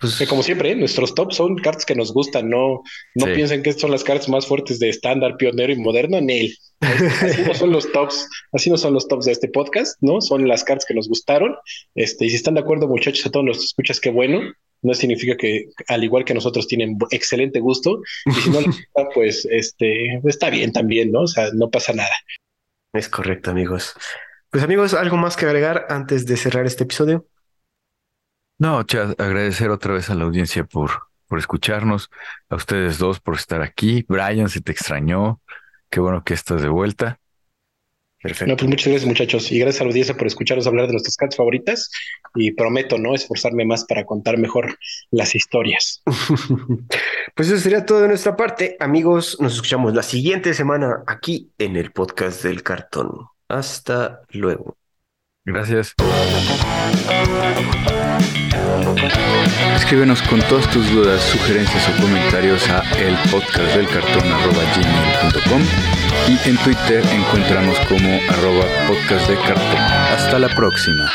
Pues, como siempre, nuestros tops son cartas que nos gustan. No, no piensen que son las cartas más fuertes de estándar, pionero y moderno. En él. Así no son los tops, así no son los tops de este podcast, ¿no? Son las cartas que nos gustaron. Este, y si están de acuerdo, muchachos, a todos los escuchas, qué bueno. No significa que, al igual que nosotros, tienen excelente gusto. Y si no pues este, está bien también, ¿no? O sea, no pasa nada. Es correcto, amigos. Pues amigos, ¿algo más que agregar antes de cerrar este episodio? No, Chad, agradecer otra vez a la audiencia por, por escucharnos, a ustedes dos por estar aquí. Brian, se te extrañó. Qué bueno que estás de vuelta. Perfecto. No, pues muchas gracias, muchachos. Y gracias a la audiencia por escucharnos hablar de nuestras cartas favoritas. Y prometo, ¿no? Esforzarme más para contar mejor las historias. pues eso sería todo de nuestra parte. Amigos, nos escuchamos la siguiente semana aquí en el podcast del cartón. Hasta luego. Gracias. Escríbenos con todas tus dudas, sugerencias o comentarios a elpodcastdelcartón.com y en Twitter encuéntranos como arroba podcast de cartón. Hasta la próxima.